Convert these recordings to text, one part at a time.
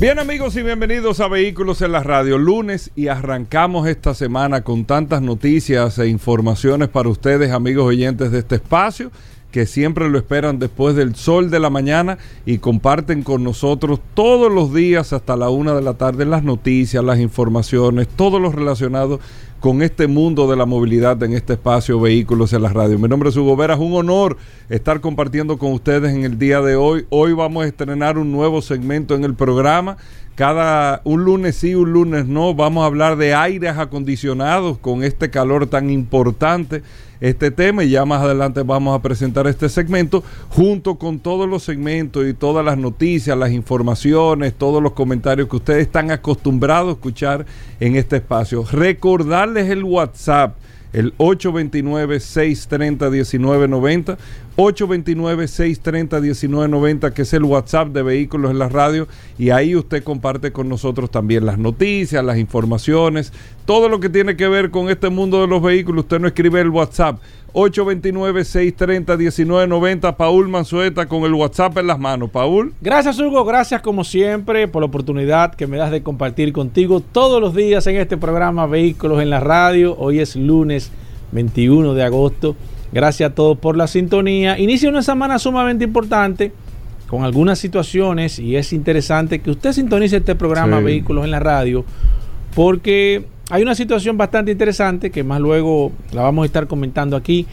Bien amigos y bienvenidos a Vehículos en la Radio, lunes y arrancamos esta semana con tantas noticias e informaciones para ustedes amigos oyentes de este espacio que siempre lo esperan después del sol de la mañana y comparten con nosotros todos los días hasta la una de la tarde las noticias, las informaciones, todo lo relacionado con este mundo de la movilidad en este espacio Vehículos en la Radio. Mi nombre es Hugo Vera, es un honor estar compartiendo con ustedes en el día de hoy. Hoy vamos a estrenar un nuevo segmento en el programa. Cada un lunes sí, un lunes no, vamos a hablar de aires acondicionados con este calor tan importante este tema y ya más adelante vamos a presentar este segmento junto con todos los segmentos y todas las noticias, las informaciones, todos los comentarios que ustedes están acostumbrados a escuchar en este espacio. Recordarles el WhatsApp el 829-630-1990, 829-630-1990, que es el WhatsApp de Vehículos en la Radio, y ahí usted comparte con nosotros también las noticias, las informaciones, todo lo que tiene que ver con este mundo de los vehículos. Usted no escribe el WhatsApp 829-630-1990. Paul Manzueta con el WhatsApp en las manos. Paul. Gracias, Hugo. Gracias, como siempre, por la oportunidad que me das de compartir contigo todos los días en este programa Vehículos en la Radio. Hoy es lunes 21 de agosto. Gracias a todos por la sintonía. Inicia una semana sumamente importante con algunas situaciones y es interesante que usted sintonice este programa Vehículos en la Radio porque hay una situación bastante interesante que más luego la vamos a estar comentando aquí.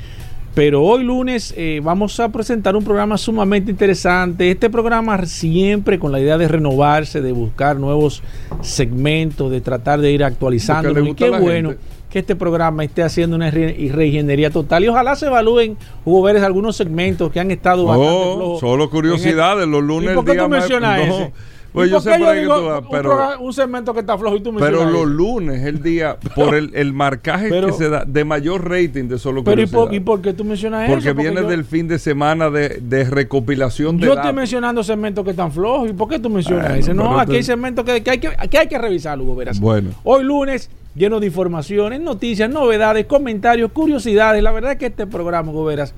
Pero hoy lunes eh, vamos a presentar un programa sumamente interesante. Este programa siempre con la idea de renovarse, de buscar nuevos segmentos, de tratar de ir actualizando. Y qué bueno que este programa esté haciendo una reingeniería total. Y ojalá se evalúen, Hugo Vélez, algunos segmentos que han estado bastante Solo curiosidades, los lunes. ¿Y por qué tú mencionas ese? Pues yo sé por ahí que tú pero, un, segmento que está flojo y tú me Pero los lunes, el día, por el, el marcaje que se da de mayor rating de solo Pero ¿y por, ¿y por, qué tú mencionas Porque eso? Porque viene del fin de semana de, de recopilación de Yo estoy mencionando segmentos que están flojos. ¿Y por qué tú mencionas ese? No, aquí hay segmentos que, que, hay que, que hay que revisar, Hugo Veras. Bueno. Hoy lunes, lleno de informaciones, noticias, novedades, comentarios, curiosidades. La verdad es que este programa, Hugo Veras,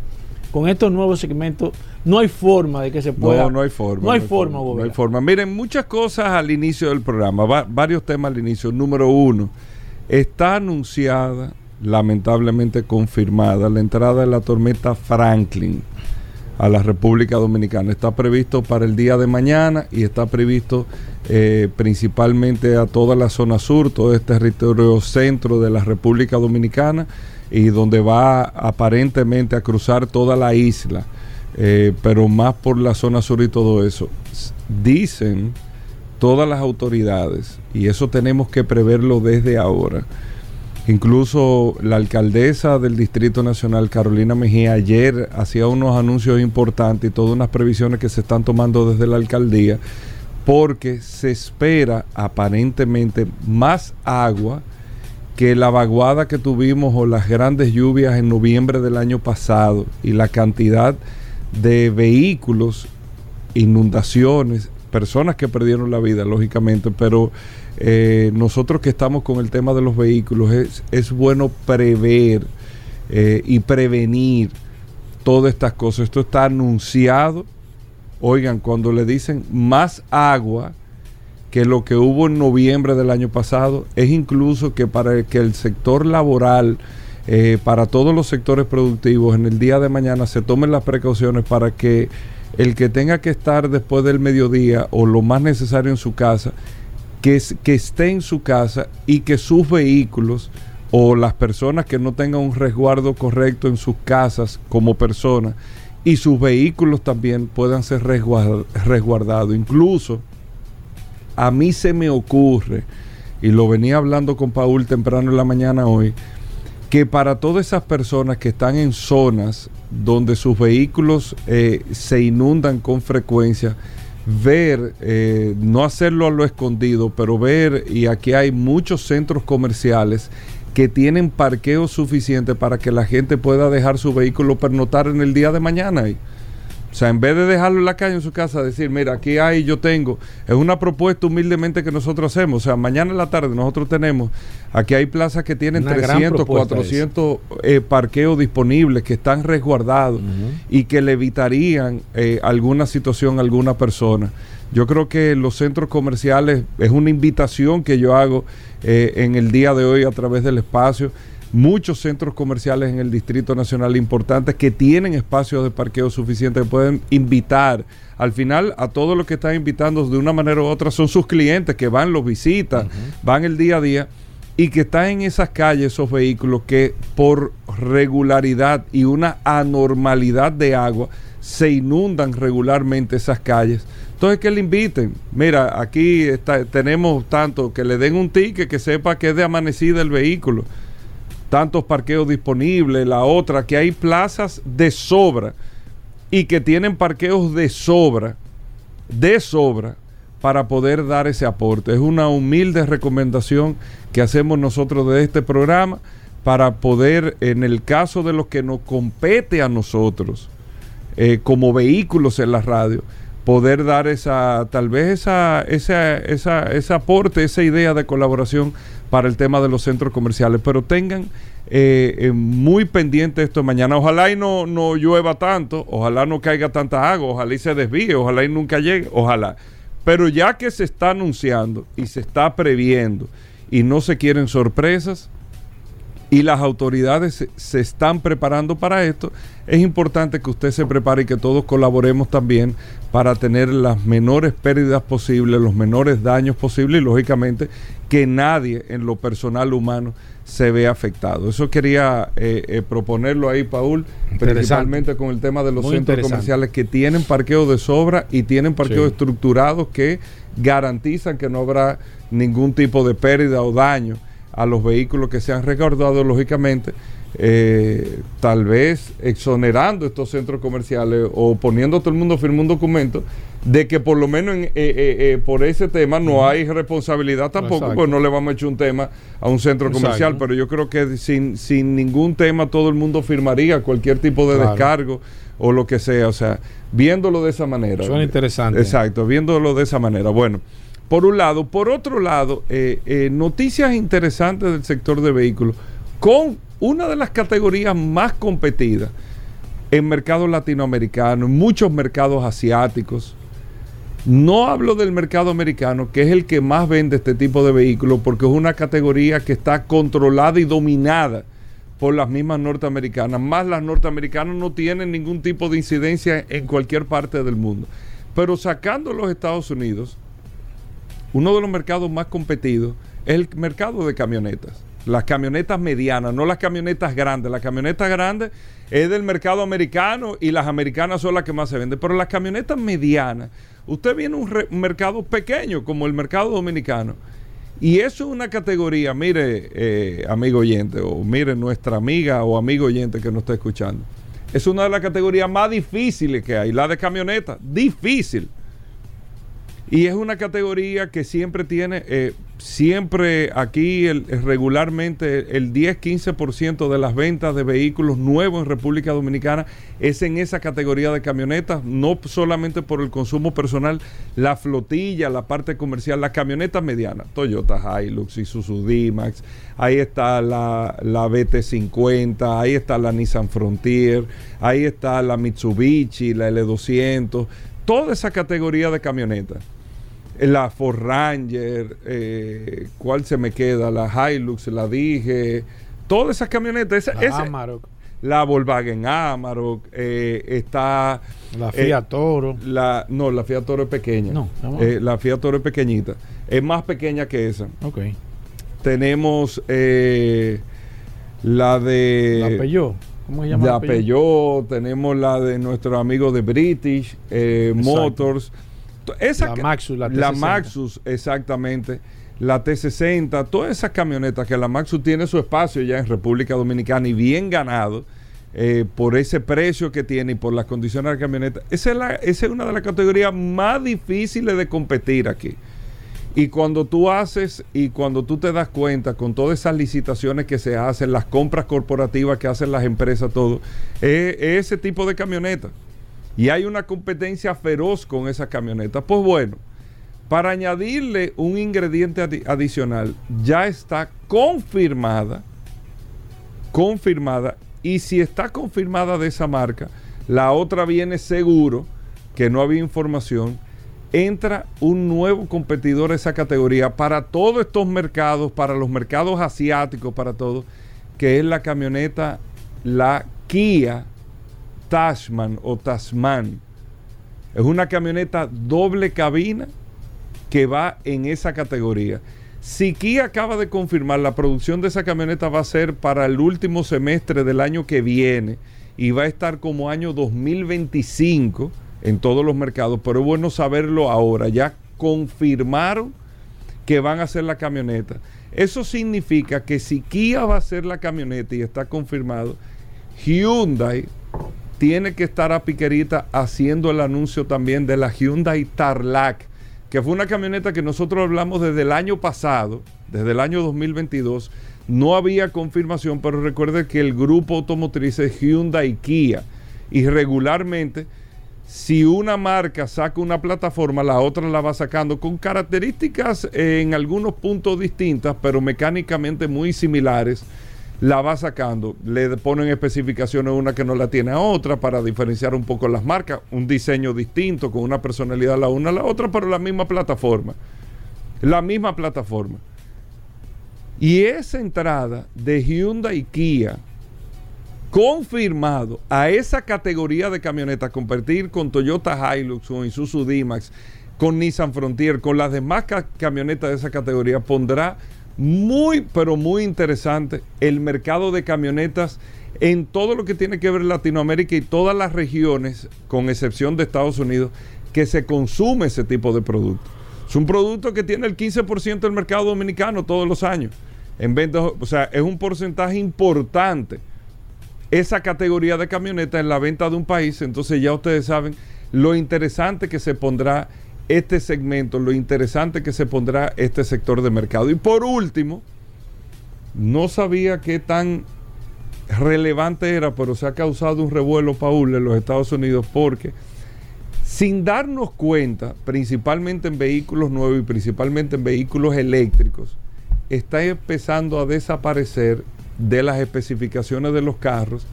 con estos nuevos segmentos no hay forma de que se pueda. No, no hay forma. No hay, forma, No hay forma. Miren, muchas cosas al inicio del programa, varios temas al inicio. Número uno, está anunciada, lamentablemente confirmada, la entrada de la tormenta Franklin a la República Dominicana. Está previsto para el día de mañana y está previsto eh, principalmente a toda la zona sur, todo este territorio centro de la República Dominicana y donde va aparentemente a cruzar toda la isla. Eh, pero más por la zona sur y todo eso. Dicen todas las autoridades, y eso tenemos que preverlo desde ahora. Incluso la alcaldesa del Distrito Nacional, Carolina Mejía, ayer hacía unos anuncios importantes y todas unas previsiones que se están tomando desde la alcaldía, porque se espera aparentemente más agua que la vaguada que tuvimos o las grandes lluvias en noviembre del año pasado y la cantidad de vehículos, inundaciones, personas que perdieron la vida, lógicamente, pero eh, nosotros que estamos con el tema de los vehículos, es, es bueno prever eh, y prevenir todas estas cosas. Esto está anunciado. Oigan, cuando le dicen más agua que lo que hubo en noviembre del año pasado, es incluso que para que el sector laboral eh, para todos los sectores productivos en el día de mañana se tomen las precauciones para que el que tenga que estar después del mediodía o lo más necesario en su casa, que, esté en su casa y que sus vehículos o las personas que no tengan un resguardo correcto en sus casas como personas y sus vehículos también puedan ser resguardados. Incluso a mí se me ocurre, y lo venía hablando con Paul temprano en la mañana hoy, que para todas esas personas que están en zonas donde sus vehículos eh, se inundan con frecuencia, ver, eh, no hacerlo a lo escondido, pero ver, y aquí hay muchos centros comerciales que tienen parqueo suficiente para que la gente pueda dejar su vehículo pernotar en el día de mañana. ahí. O sea, en vez de dejarlo en la calle en su casa, decir, mira, aquí hay, yo tengo, es una propuesta humildemente que nosotros hacemos. O sea, mañana en la tarde nosotros tenemos, aquí hay plazas que tienen Una gran 300, propuesta 400 eh, parqueos disponibles que están resguardados y que le evitarían eh, alguna situación a alguna persona. Yo creo que los centros comerciales es una invitación que yo hago eh, en el día de hoy a través del espacio. Muchos centros comerciales en el Distrito Nacional importantes que tienen espacios de parqueo suficientes que pueden invitar. Al final, a todos los que están invitando de una manera u otra son sus clientes que van, los visitan, van el día a día y que están en esas calles, esos vehículos que por regularidad y una anormalidad de agua se inundan regularmente esas calles. Entonces que le inviten. Mira, aquí está, tenemos tanto que le den un ticket que sepa que es de amanecida el vehículo. Tantos parqueos disponibles, la otra, que hay plazas de sobra y que tienen parqueos de sobra, de sobra, para poder dar ese aporte. Es una humilde recomendación que hacemos nosotros de este programa para poder, en el caso de lo que nos compete a nosotros, eh, como vehículos en la radio, poder dar esa, tal vez esa, esa, esa, ese aporte, esa idea de colaboración para el tema de los centros comerciales. Pero tengan eh, eh, muy pendiente esto mañana. Ojalá y no, no llueva tanto, ojalá no caiga tanta agua, ojalá y se desvíe, ojalá y nunca llegue, ojalá. Pero ya que se está anunciando y se está previendo y no se quieren sorpresas, y las autoridades se, se, están preparando para esto, es importante que usted se prepare y que todos colaboremos también para tener las menores pérdidas posibles, los menores daños posibles y lógicamente que nadie en lo personal humano se vea afectado. Eso quería eh, eh, proponerlo ahí, Paul, principalmente con el tema de los Muy centros comerciales que tienen parqueo de sobra y tienen parqueos Sí. estructurados que garantizan que no habrá ningún tipo de pérdida o daño a los vehículos que se han resguardado, lógicamente, eh, tal vez exonerando estos centros comerciales o poniendo a todo el mundo a firmar un documento de que por lo menos en, eh, eh, por ese tema no hay responsabilidad tampoco, Exacto. pues no le vamos a echar un tema a un centro comercial, Exacto. pero yo creo que sin, sin ningún tema todo el mundo firmaría cualquier tipo de Claro. descargo o lo que sea, o sea, viéndolo de esa manera. Suena interesante. Exacto, viéndolo de esa manera. Bueno, por un lado. Por otro lado, eh, eh, noticias interesantes del sector de vehículos con una de las categorías más competidas en mercados latinoamericanos, en muchos mercados asiáticos. No hablo del mercado americano, que es el que más vende este tipo de vehículos, porque es una categoría que está controlada y dominada por las mismas norteamericanas. Más las norteamericanas no tienen ningún tipo de incidencia en cualquier parte del mundo. Pero sacando los Estados Unidos, uno de los mercados más competidos es el mercado de camionetas. Las camionetas medianas, no las camionetas grandes. Las camionetas grandes es del mercado americano y las americanas son las que más se venden. Pero las camionetas medianas, usted viene a un, mercado pequeño como el mercado dominicano. Y eso es una categoría, mire, eh, amigo oyente, o mire nuestra amiga o amigo oyente que nos está escuchando. Es una de las categorías más difíciles que hay, la de camioneta. Difícil. Y es una categoría que siempre tiene, eh, siempre aquí el regularmente el 10-15% de las ventas de vehículos nuevos en República Dominicana es en esa categoría de camionetas, no solamente por el consumo personal, la flotilla, la parte comercial, las camionetas medianas, Toyota Hilux, Isuzu D-Max, ahí está la, la BT50, ahí está la Nissan Frontier, ahí está la Mitsubishi, la L200, toda esa categoría de camionetas la Ford Ranger, eh, ¿cuál se me queda? La Hilux, la dije, todas esas camionetas, esa- La esa- Amarok, la Volkswagen Amarok, eh, está la eh, Fiat Toro. la, no, la Fiat Toro es pequeña. No, la Fiat Toro es pequeñita. Es más pequeña que esa. Ok. Tenemos la de la Peugeot. ¿Cómo se llama? la Peugeot, tenemos la de nuestro amigo de British. Motors. Esa La Maxus, la la T60. Maxus, exactamente. La T60, todas esas camionetas que la Maxus tiene su espacio ya en República Dominicana y bien ganado eh, por ese precio que tiene y por las condiciones de la camioneta. Esa es, la- esa es una de las categorías más difíciles de competir aquí. Y cuando tú haces y cuando tú te das cuenta con todas esas licitaciones que se hacen, las compras corporativas que hacen las empresas, todo, es ese tipo de camioneta. Y hay una competencia feroz con esa camioneta. Pues bueno, para añadirle un ingrediente adi- adicional, ya está confirmada, confirmada, y si está confirmada de esa marca, la otra viene seguro, que no había información, entra un nuevo competidor a esa categoría para todos estos mercados, para los mercados asiáticos, para todo, que es la camioneta, la Kia Tashman o Tasman. Es una camioneta doble cabina que va en esa categoría. Si acaba de confirmar la producción de esa camioneta va a ser para el último semestre del año que viene y va a estar como año 2025 en todos los mercados, pero es bueno saberlo ahora. Ya confirmaron que van a hacer la camioneta. Eso significa que si Kia va a hacer la camioneta y está confirmado, Hyundai tiene que estar a piquerita haciendo el anuncio también de la Hyundai Tarlac, que fue una camioneta que nosotros hablamos desde el año pasado, desde el año 2022. No había confirmación, pero recuerde que el grupo automotriz es Hyundai Kia. Y regularmente, si una marca saca una plataforma, la otra la va sacando con características eh, en algunos puntos distintas, pero mecánicamente muy similares la va sacando, le ponen especificaciones una que no la tiene a otra para diferenciar un poco las marcas, un diseño distinto, con una personalidad la una a la otra, pero la misma plataforma. La misma plataforma. Y esa entrada de Hyundai y Kia confirmado a esa categoría de camionetas, competir con Toyota Hilux o Isuzu D-Max, con Nissan Frontier, con las demás ca- camionetas de esa categoría, pondrá muy, pero muy interesante el mercado de camionetas en todo lo que tiene que ver Latinoamérica y todas las regiones, con excepción de Estados Unidos, que se consume ese tipo de producto. Es un producto que tiene el 15% del mercado dominicano todos los años. En venta, o sea, es un porcentaje importante esa categoría de camioneta en la venta de un país. Entonces ya ustedes saben lo interesante que se pondrá este segmento, lo interesante que se pondrá este sector de mercado. Y por último, no sabía qué tan relevante era, pero se ha causado un revuelo, Paul, en los Estados Unidos, porque sin darnos cuenta, principalmente en vehículos nuevos y principalmente en vehículos eléctricos, está empezando a desaparecer de las especificaciones de los carros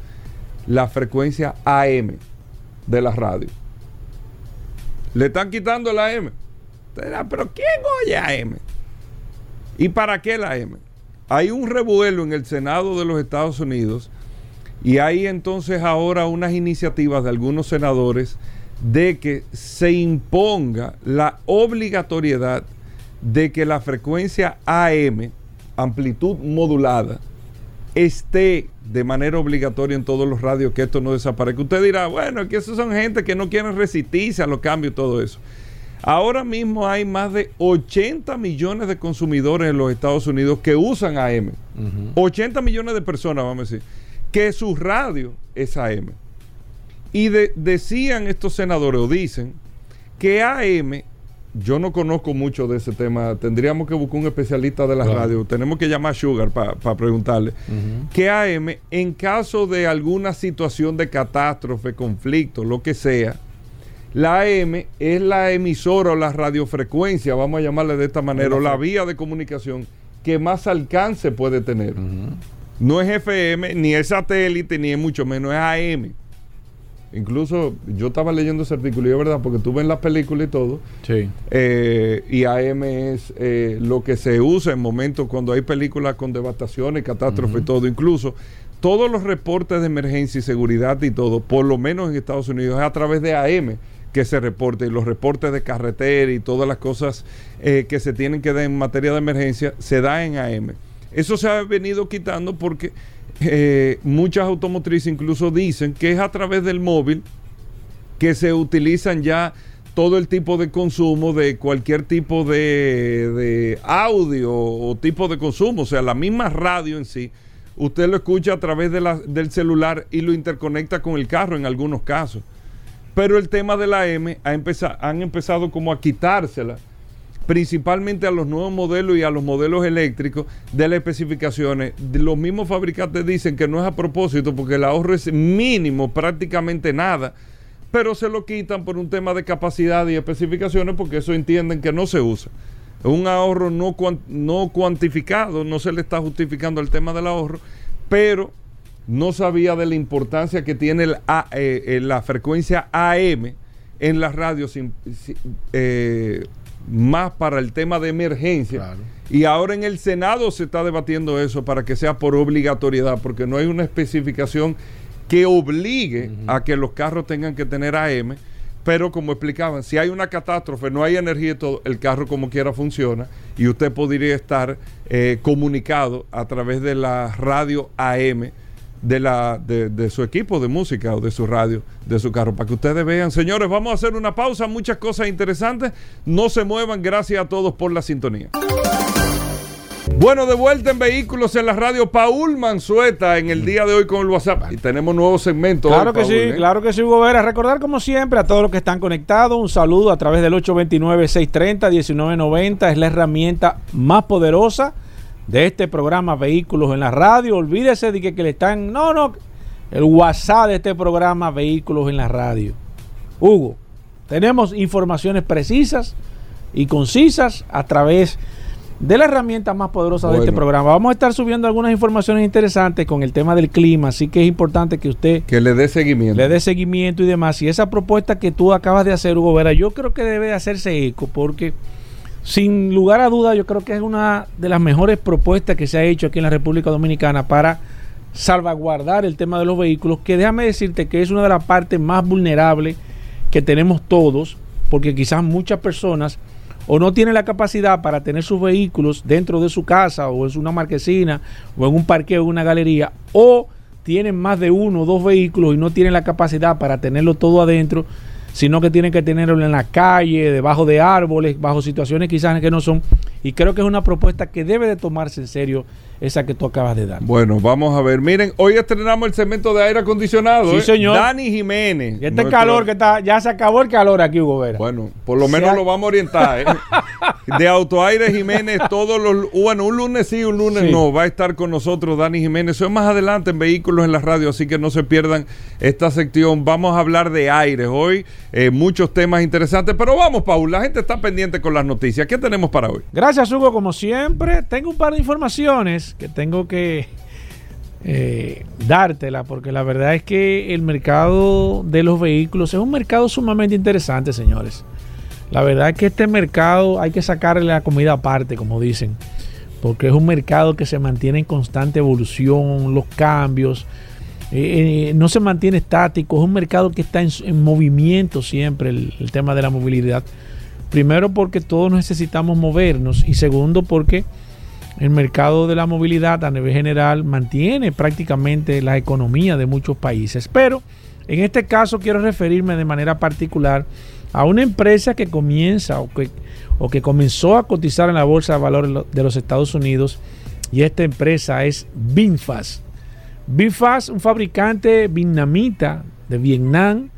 la frecuencia AM de la radio. Le están quitando la dirá, Pero ¿quién oye AM? ¿Y para qué la AM? Hay un revuelo en el Senado de los Estados Unidos y hay entonces ahora unas iniciativas de algunos senadores de que se imponga la obligatoriedad de que la frecuencia AM, amplitud modulada, esté de manera obligatoria en todos los radios, que esto no desaparezca. Usted dirá, bueno, es que esos son gente que no quieren resistirse a los cambios y todo eso. Ahora mismo hay más de 80 millones de consumidores en los Estados Unidos que usan AM. 80 millones de personas, vamos a decir, que su radio es AM. Y de- decían estos senadores, o dicen, que AM, yo no conozco mucho de ese tema, tendríamos que buscar un especialista de la Claro. radio, tenemos que llamar a Sugar para preguntarle, que AM, en caso de alguna situación de catástrofe, conflicto, lo que sea, la AM es la emisora o la radiofrecuencia, vamos a llamarle de esta manera, o la vía de comunicación que más alcance puede tener. No es FM, ni es satélite, ni es mucho menos, es AM. Incluso yo estaba leyendo ese artículo y es verdad, porque tú ves las películas y todo, Sí. eh, y AM es eh, lo que se usa en momentos cuando hay películas con devastaciones, catástrofes y todo. Incluso todos los reportes de emergencia y seguridad y todo, por lo menos en Estados Unidos, es a través de AM que se reporte. Y los reportes de carretera y todas las cosas eh, que se tienen que dar en materia de emergencia se da en AM. Eso se ha venido quitando porque eh, muchas automotrices incluso dicen que es a través del móvil que se utilizan ya todo el tipo de consumo de cualquier tipo de, de audio o tipo de consumo, o sea, la misma radio en sí, usted lo escucha a través de la- del celular y lo interconecta con el carro en algunos casos. Pero el tema de la M ha empeza- han empezado como a quitársela principalmente a los nuevos modelos y a los modelos eléctricos de las especificaciones. Los mismos fabricantes dicen que no es a propósito porque el ahorro es mínimo, prácticamente nada, pero se lo quitan por un tema de capacidad y especificaciones porque eso entienden que no se usa. Un ahorro no, no cuantificado, no se le está justificando el tema del ahorro, pero no sabía de la importancia que tiene el eh, la frecuencia AM en las radios eh, más para el tema de emergencia. Y ahora en el Senado se está debatiendo eso para que sea por obligatoriedad, porque no hay una especificación que obligue a que los carros tengan que tener AM. Pero como explicaban, si hay una catástrofe, no hay energía y todo, el carro como quiera funciona y usted podría estar eh, comunicado a través de la radio AM de, la, de, su equipo de música o de su radio, de su carro, para que ustedes vean. Señores, vamos a hacer una pausa, muchas cosas interesantes. No se muevan, gracias a todos por la sintonía. Bueno, de vuelta en Vehículos en la radio, Paul Manzueta en el día de hoy con el WhatsApp. Y tenemos nuevos segmentos. Claro que sí, ¿eh? claro que sí, Hugo Vera. Recordar como siempre a todos los que están conectados, un saludo a través del 829-630-1990. Es la herramienta más poderosa de este programa Vehículos en la Radio. Olvídese de que, le están. No, no. El WhatsApp de este programa Vehículos en la Radio. Hugo, tenemos informaciones precisas y concisas a través de la herramienta más poderosa de este programa. Vamos a estar subiendo algunas informaciones interesantes con el tema del clima, así que es importante que usted que le dé seguimiento. Le dé seguimiento y demás. Y esa propuesta que tú acabas de hacer, Hugo Vera, yo creo que debe hacerse eco porque sin lugar a duda, yo creo que es una de las mejores propuestas que se ha hecho aquí en la República Dominicana para salvaguardar el tema de los vehículos, que déjame decirte que es una de las partes más vulnerables que tenemos todos, porque quizás muchas personas o no tienen la capacidad para tener sus vehículos dentro de su casa o en una marquesina o en un parqueo o una galería, o tienen más de uno o dos vehículos y no tienen la capacidad para tenerlo todo adentro sino que tienen que tenerlo en la calle, debajo de árboles, bajo situaciones quizás que no son. Y creo que es una propuesta que debe de tomarse en serio esa que tú acabas de dar. Bueno, vamos a ver. Miren, hoy estrenamos el segmento de aire acondicionado. Sí, ¿eh? señor. Dani Jiménez. este calor que está, ya se acabó el calor aquí, Hugo Vera. Bueno, por lo menos lo vamos a orientar. ¿eh? de Autoaire Jiménez, todos los, bueno, un lunes sí, un lunes no, va a estar con nosotros Dani Jiménez. Eso es más adelante en Vehículos en la Radio, así que no se pierdan esta sección. Vamos a hablar de aire hoy, eh, muchos temas interesantes, pero vamos, Paul, la gente está pendiente con las noticias. ¿Qué tenemos para hoy? Gracias, Hugo, como siempre. Tengo un par de informaciones que tengo que eh, dártela, porque la verdad es que el mercado de los vehículos es un mercado sumamente interesante, señores. La verdad es que este mercado hay que sacarle la comida aparte, como dicen, porque es un mercado que se mantiene en constante evolución, los cambios, eh, eh, no se mantiene estático, es un mercado que está en, movimiento siempre, el tema de la movilidad. Primero porque todos necesitamos movernos y segundo porque el mercado de la movilidad a nivel general mantiene prácticamente la economía de muchos países. Pero en este caso quiero referirme de manera particular a una empresa que comienza o que, o que comenzó a cotizar en la Bolsa de Valores de los Estados Unidos y esta empresa es Binfast. Binfast, un fabricante vietnamita de Vietnam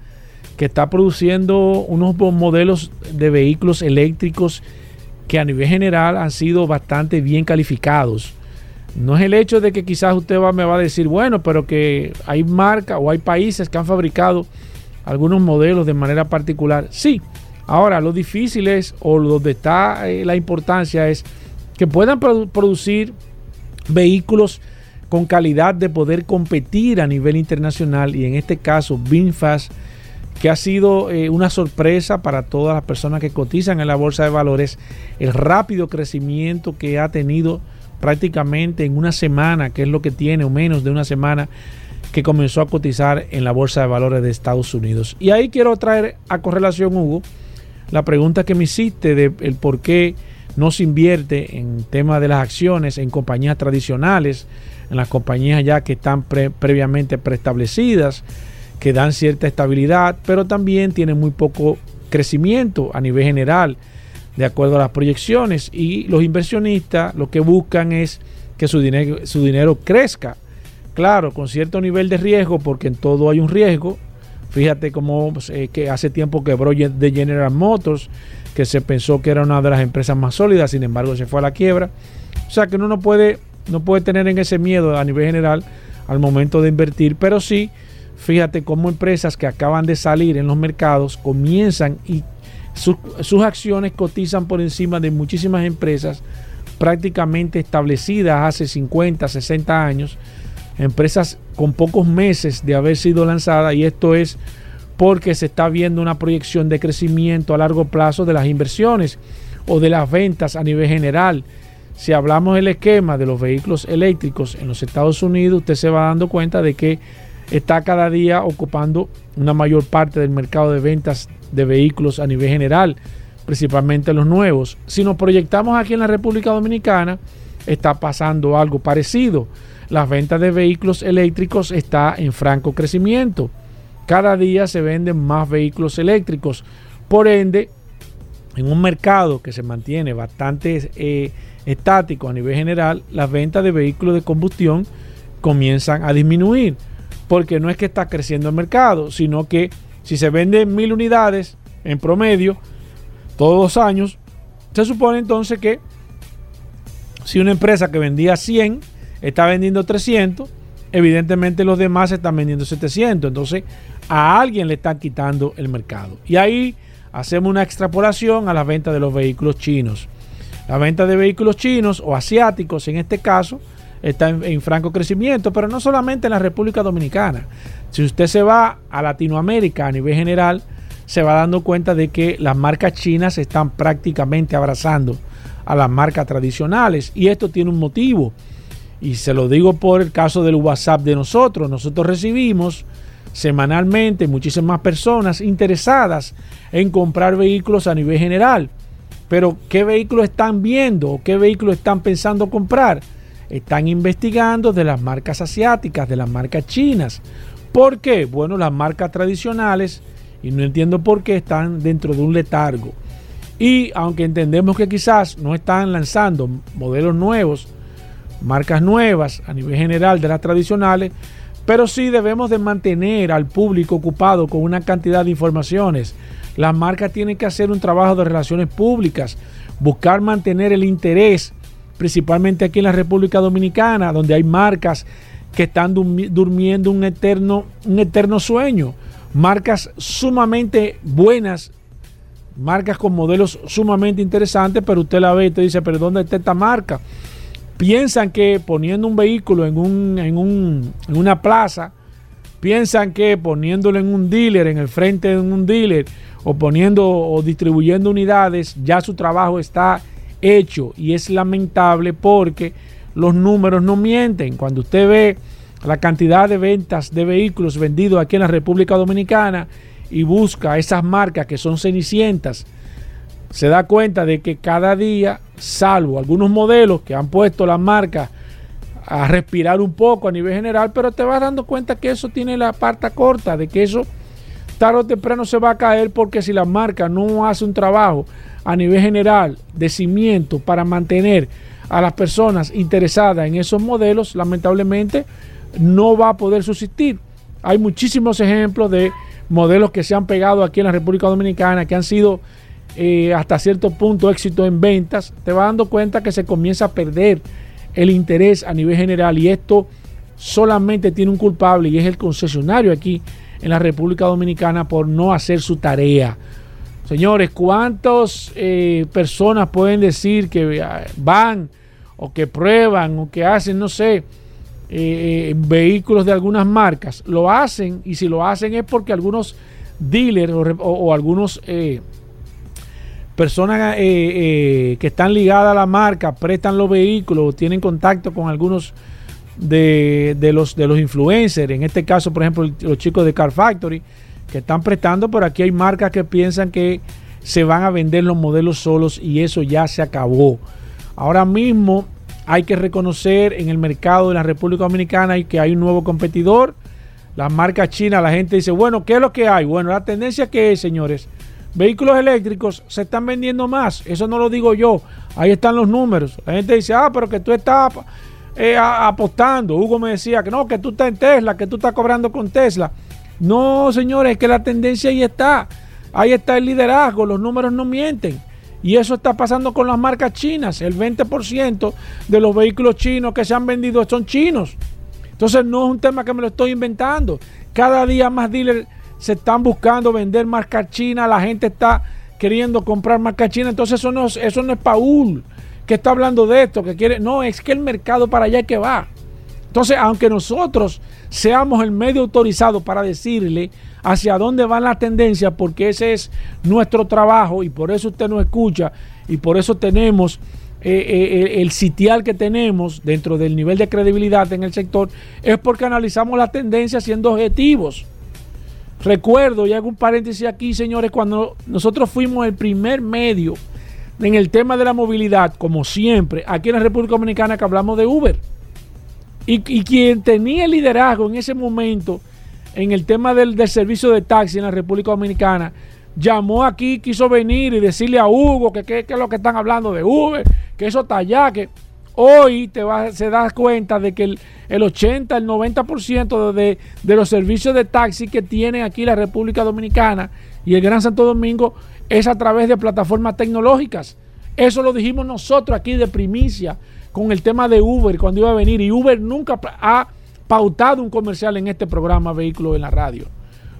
que está produciendo unos modelos de vehículos eléctricos que a nivel general han sido bastante bien calificados. No es el hecho de que quizás usted va, me va a decir, bueno, pero que hay marcas o hay países que han fabricado algunos modelos de manera particular. Sí, ahora lo difícil es, o donde está eh, la importancia es que puedan producir vehículos con calidad de poder competir a nivel internacional y en este caso BINFAS que ha sido eh, una sorpresa para todas las personas que cotizan en la bolsa de valores, el rápido crecimiento que ha tenido prácticamente en una semana, que es lo que tiene, o menos de una semana, que comenzó a cotizar en la bolsa de valores de Estados Unidos. Y ahí quiero traer a correlación, Hugo, la pregunta que me hiciste de el por qué no se invierte en tema de las acciones en compañías tradicionales, en las compañías ya que están previamente preestablecidas que dan cierta estabilidad, pero también tienen muy poco crecimiento a nivel general, de acuerdo a las proyecciones. Y los inversionistas lo que buscan es que su dinero, su dinero crezca. Claro, con cierto nivel de riesgo, porque en todo hay un riesgo, Fíjate cómo pues, eh, que hace tiempo quebró de General Motors, que se pensó que era una de las empresas más sólidas, sin embargo se fue a la quiebra. O sea que uno no puede, no puede tener en ese miedo a nivel general al momento de invertir, pero sí, fíjate cómo empresas que acaban de salir en los mercados comienzan y sus acciones cotizan por encima de muchísimas empresas prácticamente establecidas hace 50, 60 años, empresas con pocos meses de haber sido lanzadas y esto es porque se está viendo una proyección de crecimiento a largo plazo de las inversiones o de las ventas a nivel general. Si hablamos del esquema de los vehículos eléctricos en los Estados Unidos, usted se va dando cuenta de que está cada día ocupando una mayor parte del mercado de ventas de vehículos a nivel general principalmente los nuevos. Si nos proyectamos aquí en la República Dominicana, está pasando algo parecido. Las ventas de vehículos eléctricos está en franco crecimiento. Cada día se venden más vehículos eléctricos. Por ende, en un mercado que se mantiene bastante eh, estático a nivel general, las ventas de vehículos de combustión comienzan a disminuir. Porque no es que está creciendo el mercado, sino que si se venden mil unidades en promedio, todos los años, se supone entonces que si una empresa que vendía 100 está vendiendo 300, evidentemente los demás están vendiendo 700. Entonces a alguien le están quitando el mercado. Y ahí hacemos una extrapolación a las ventas de los vehículos chinos. La venta de vehículos chinos o asiáticos en este caso está en, franco crecimiento, pero no solamente en la República Dominicana. Si usted se va a Latinoamérica a nivel general, se va dando cuenta de que las marcas chinas están prácticamente abrazando a las marcas tradicionales y esto tiene un motivo y se lo digo por el caso del WhatsApp de nosotros. Nosotros recibimos semanalmente muchísimas personas interesadas en comprar vehículos a nivel general. Pero ¿qué vehículos están viendo o qué vehículos están pensando comprar? Están investigando de las marcas asiáticas, de las marcas chinas. ¿Por qué? Bueno, las marcas tradicionales y no entiendo por qué están dentro de un letargo. Y aunque entendemos que quizás no están lanzando modelos nuevos, marcas nuevas a nivel general de las tradicionales, pero sí debemos de mantener al público ocupado con una cantidad de informaciones. Las marcas tienen que hacer un trabajo de relaciones públicas, buscar mantener el interés, principalmente aquí en la República Dominicana, donde hay marcas que están durmiendo un eterno, un eterno sueño marcas sumamente buenas, marcas con modelos sumamente interesantes, pero usted la ve y te dice, pero ¿dónde está esta marca? Piensan que poniendo un vehículo en, un, en, un, en una plaza, piensan que poniéndolo en un dealer, en el frente de un dealer, o poniendo o distribuyendo unidades, ya su trabajo está hecho. Y es lamentable porque los números no mienten. Cuando usted ve la cantidad de ventas de vehículos vendidos aquí en la República Dominicana y busca esas marcas que son cenicientas, se da cuenta de que cada día, salvo algunos modelos que han puesto las marcas a respirar un poco a nivel general, pero te vas dando cuenta que eso tiene la parte corta, de que eso tarde o temprano se va a caer porque si la marca no hace un trabajo a nivel general de cimiento para mantener a las personas interesadas en esos modelos, lamentablemente no va a poder subsistir. Hay muchísimos ejemplos de modelos que se han pegado aquí en la República Dominicana, que han sido eh, hasta cierto punto éxito en ventas. Te vas dando cuenta que se comienza a perder el interés a nivel general y esto solamente tiene un culpable y es el concesionario aquí en la República Dominicana por no hacer su tarea. Señores, ¿cuántas eh, personas pueden decir que eh, van o que prueban o que hacen, no sé, eh, vehículos de algunas marcas, lo hacen y si lo hacen es porque algunos dealers o, algunos eh, personas que están ligadas a la marca prestan los vehículos o tienen contacto con algunos de, los, de los influencers, en este caso por ejemplo los chicos de Car Factory que están prestando, pero aquí hay marcas que piensan que se van a vender los modelos solos y eso ya se acabó. Ahora mismo hay que reconocer en el mercado de la República Dominicana que hay un nuevo competidor. La marca china, la gente dice, bueno, ¿qué es lo que hay? Bueno, la tendencia que es, señores, vehículos eléctricos se están vendiendo más. Eso no lo digo yo. Ahí están los números. La gente dice, ah, pero que tú estás eh, apostando. Hugo me decía que no, que tú estás en Tesla, que tú estás cobrando con Tesla. No, señores, es que la tendencia ahí está. Ahí está el liderazgo, los números no mienten. Y eso está pasando con las marcas chinas. El 20% de los vehículos chinos que se han vendido son chinos. Entonces no es un tema que me lo estoy inventando. Cada día más dealers se están buscando vender marcas chinas. La gente está queriendo comprar marcas chinas. Entonces eso no, eso no es Paul que está hablando de esto, que quiere. No, es que el mercado para allá es que va. Entonces, aunque nosotros seamos el medio autorizado para decirle hacia dónde va la tendencia, porque ese es nuestro trabajo y por eso usted nos escucha y por eso tenemos eh, eh, el sitial que tenemos dentro del nivel de credibilidad en el sector, es porque analizamos la tendencia siendo objetivos. Recuerdo, y hago un paréntesis aquí, señores, cuando nosotros fuimos el primer medio en el tema de la movilidad, como siempre, aquí en la República Dominicana que hablamos de Uber. Y, quien tenía el liderazgo en ese momento en el tema del, servicio de taxi en la República Dominicana, llamó aquí, quiso venir y decirle a Hugo que qué es lo que están hablando de Uber, que eso está allá, que hoy te va, se da cuenta de que el, el 80, el 90% de, de los servicios de taxi que tiene aquí la República Dominicana y el Gran Santo Domingo es a través de plataformas tecnológicas. Eso lo dijimos nosotros aquí de primicia con el tema de Uber cuando iba a venir y Uber nunca ha pautado un comercial en este programa Vehículos en la Radio.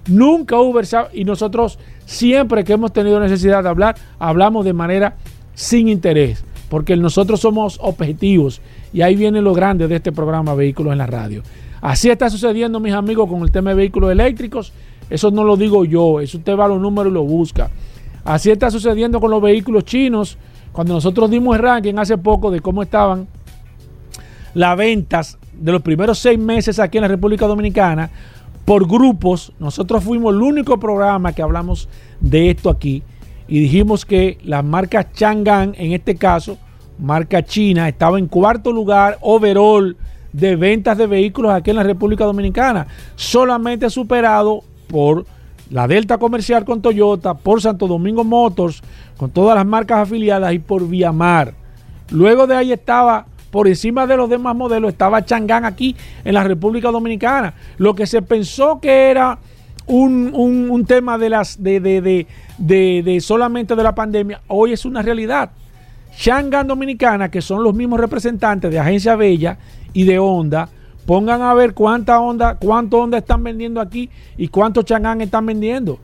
Nunca Uber y nosotros siempre que hemos tenido necesidad de hablar, hablamos de manera sin interés, porque nosotros somos objetivos y ahí viene lo grande de este programa Vehículos en la Radio. Así está sucediendo, mis amigos, con el tema de vehículos eléctricos. Eso no lo digo yo, eso usted va a los números y lo busca. Así está sucediendo con los vehículos chinos cuando nosotros dimos el ranking hace poco de cómo estaban las ventas de los primeros seis meses aquí en la República Dominicana por grupos, nosotros fuimos el único programa que hablamos de esto aquí y dijimos que la marca Chang'an, en este caso, marca china, estaba en cuarto lugar overall de ventas de vehículos aquí en la República Dominicana, solamente superado por la Delta Comercial con Toyota, por Santo Domingo Motors, con todas las marcas afiliadas y por Viamar. Luego de ahí estaba, por encima de los demás modelos, estaba Changán aquí en la República Dominicana. Lo que se pensó que era un, tema de las de, de, de, solamente de la pandemia, hoy es una realidad. Changán Dominicana, que son los mismos representantes de Agencia Bella y de Honda, Pongan a ver cuánta onda, cuánto onda están vendiendo aquí y cuánto Chang'an están vendiendo.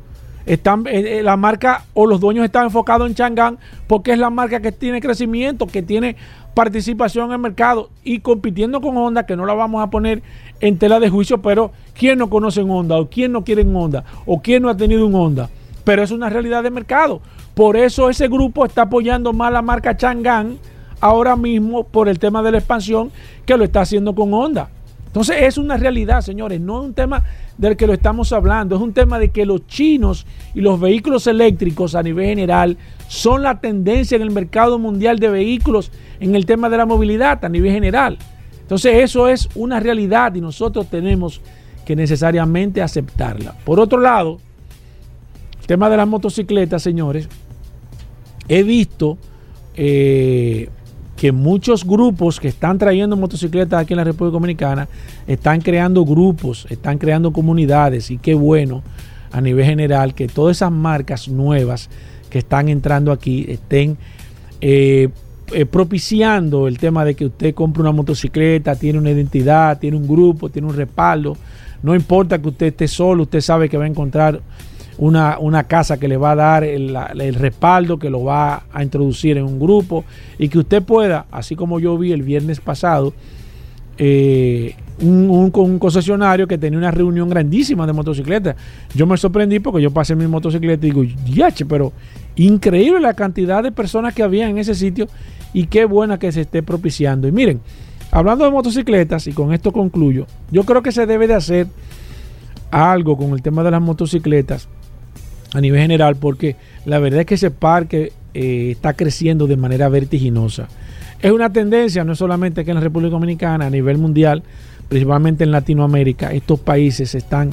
Están, eh, eh, la marca o los dueños están enfocados en Chang'an porque es la marca que tiene crecimiento, que tiene participación en el mercado y compitiendo con Honda, que no la vamos a poner en tela de juicio, pero ¿quién no conoce un Honda? ¿O quién no quiere un Honda? ¿O quién no ha tenido un Honda? Pero es una realidad de mercado. Por eso ese grupo está apoyando más la marca Chang'an ahora mismo por el tema de la expansión que lo está haciendo con Honda. Entonces es una realidad, señores, no es un tema del que lo estamos hablando, es un tema de que los chinos y los vehículos eléctricos a nivel general son la tendencia en el mercado mundial de vehículos en el tema de la movilidad a nivel general. Entonces eso es una realidad y nosotros tenemos que necesariamente aceptarla. Por otro lado, el tema de las motocicletas, señores, he visto eh, que muchos grupos que están trayendo motocicletas aquí en la República Dominicana están creando grupos, están creando comunidades y qué bueno a nivel general que todas esas marcas nuevas que están entrando aquí estén eh, eh, propiciando el tema de que usted compre una motocicleta, tiene una identidad, tiene un grupo, tiene un respaldo. No importa que usted esté solo, usted sabe que va a encontrar una, casa que le va a dar el, respaldo, que lo va a introducir en un grupo y que usted pueda, así como yo vi el viernes pasado, eh, un, un, concesionario que tenía una reunión grandísima de motocicletas. Yo me sorprendí porque yo pasé mi motocicleta y digo, yache, pero increíble la cantidad de personas que había en ese sitio y qué buena que se esté propiciando. Y miren, hablando de motocicletas, y con esto concluyo, yo creo que se debe de hacer algo con el tema de las motocicletas a nivel general, porque la verdad es que ese parque eh, está creciendo de manera vertiginosa. Es una tendencia, no solamente aquí en la República Dominicana, a nivel mundial, principalmente en Latinoamérica, estos países están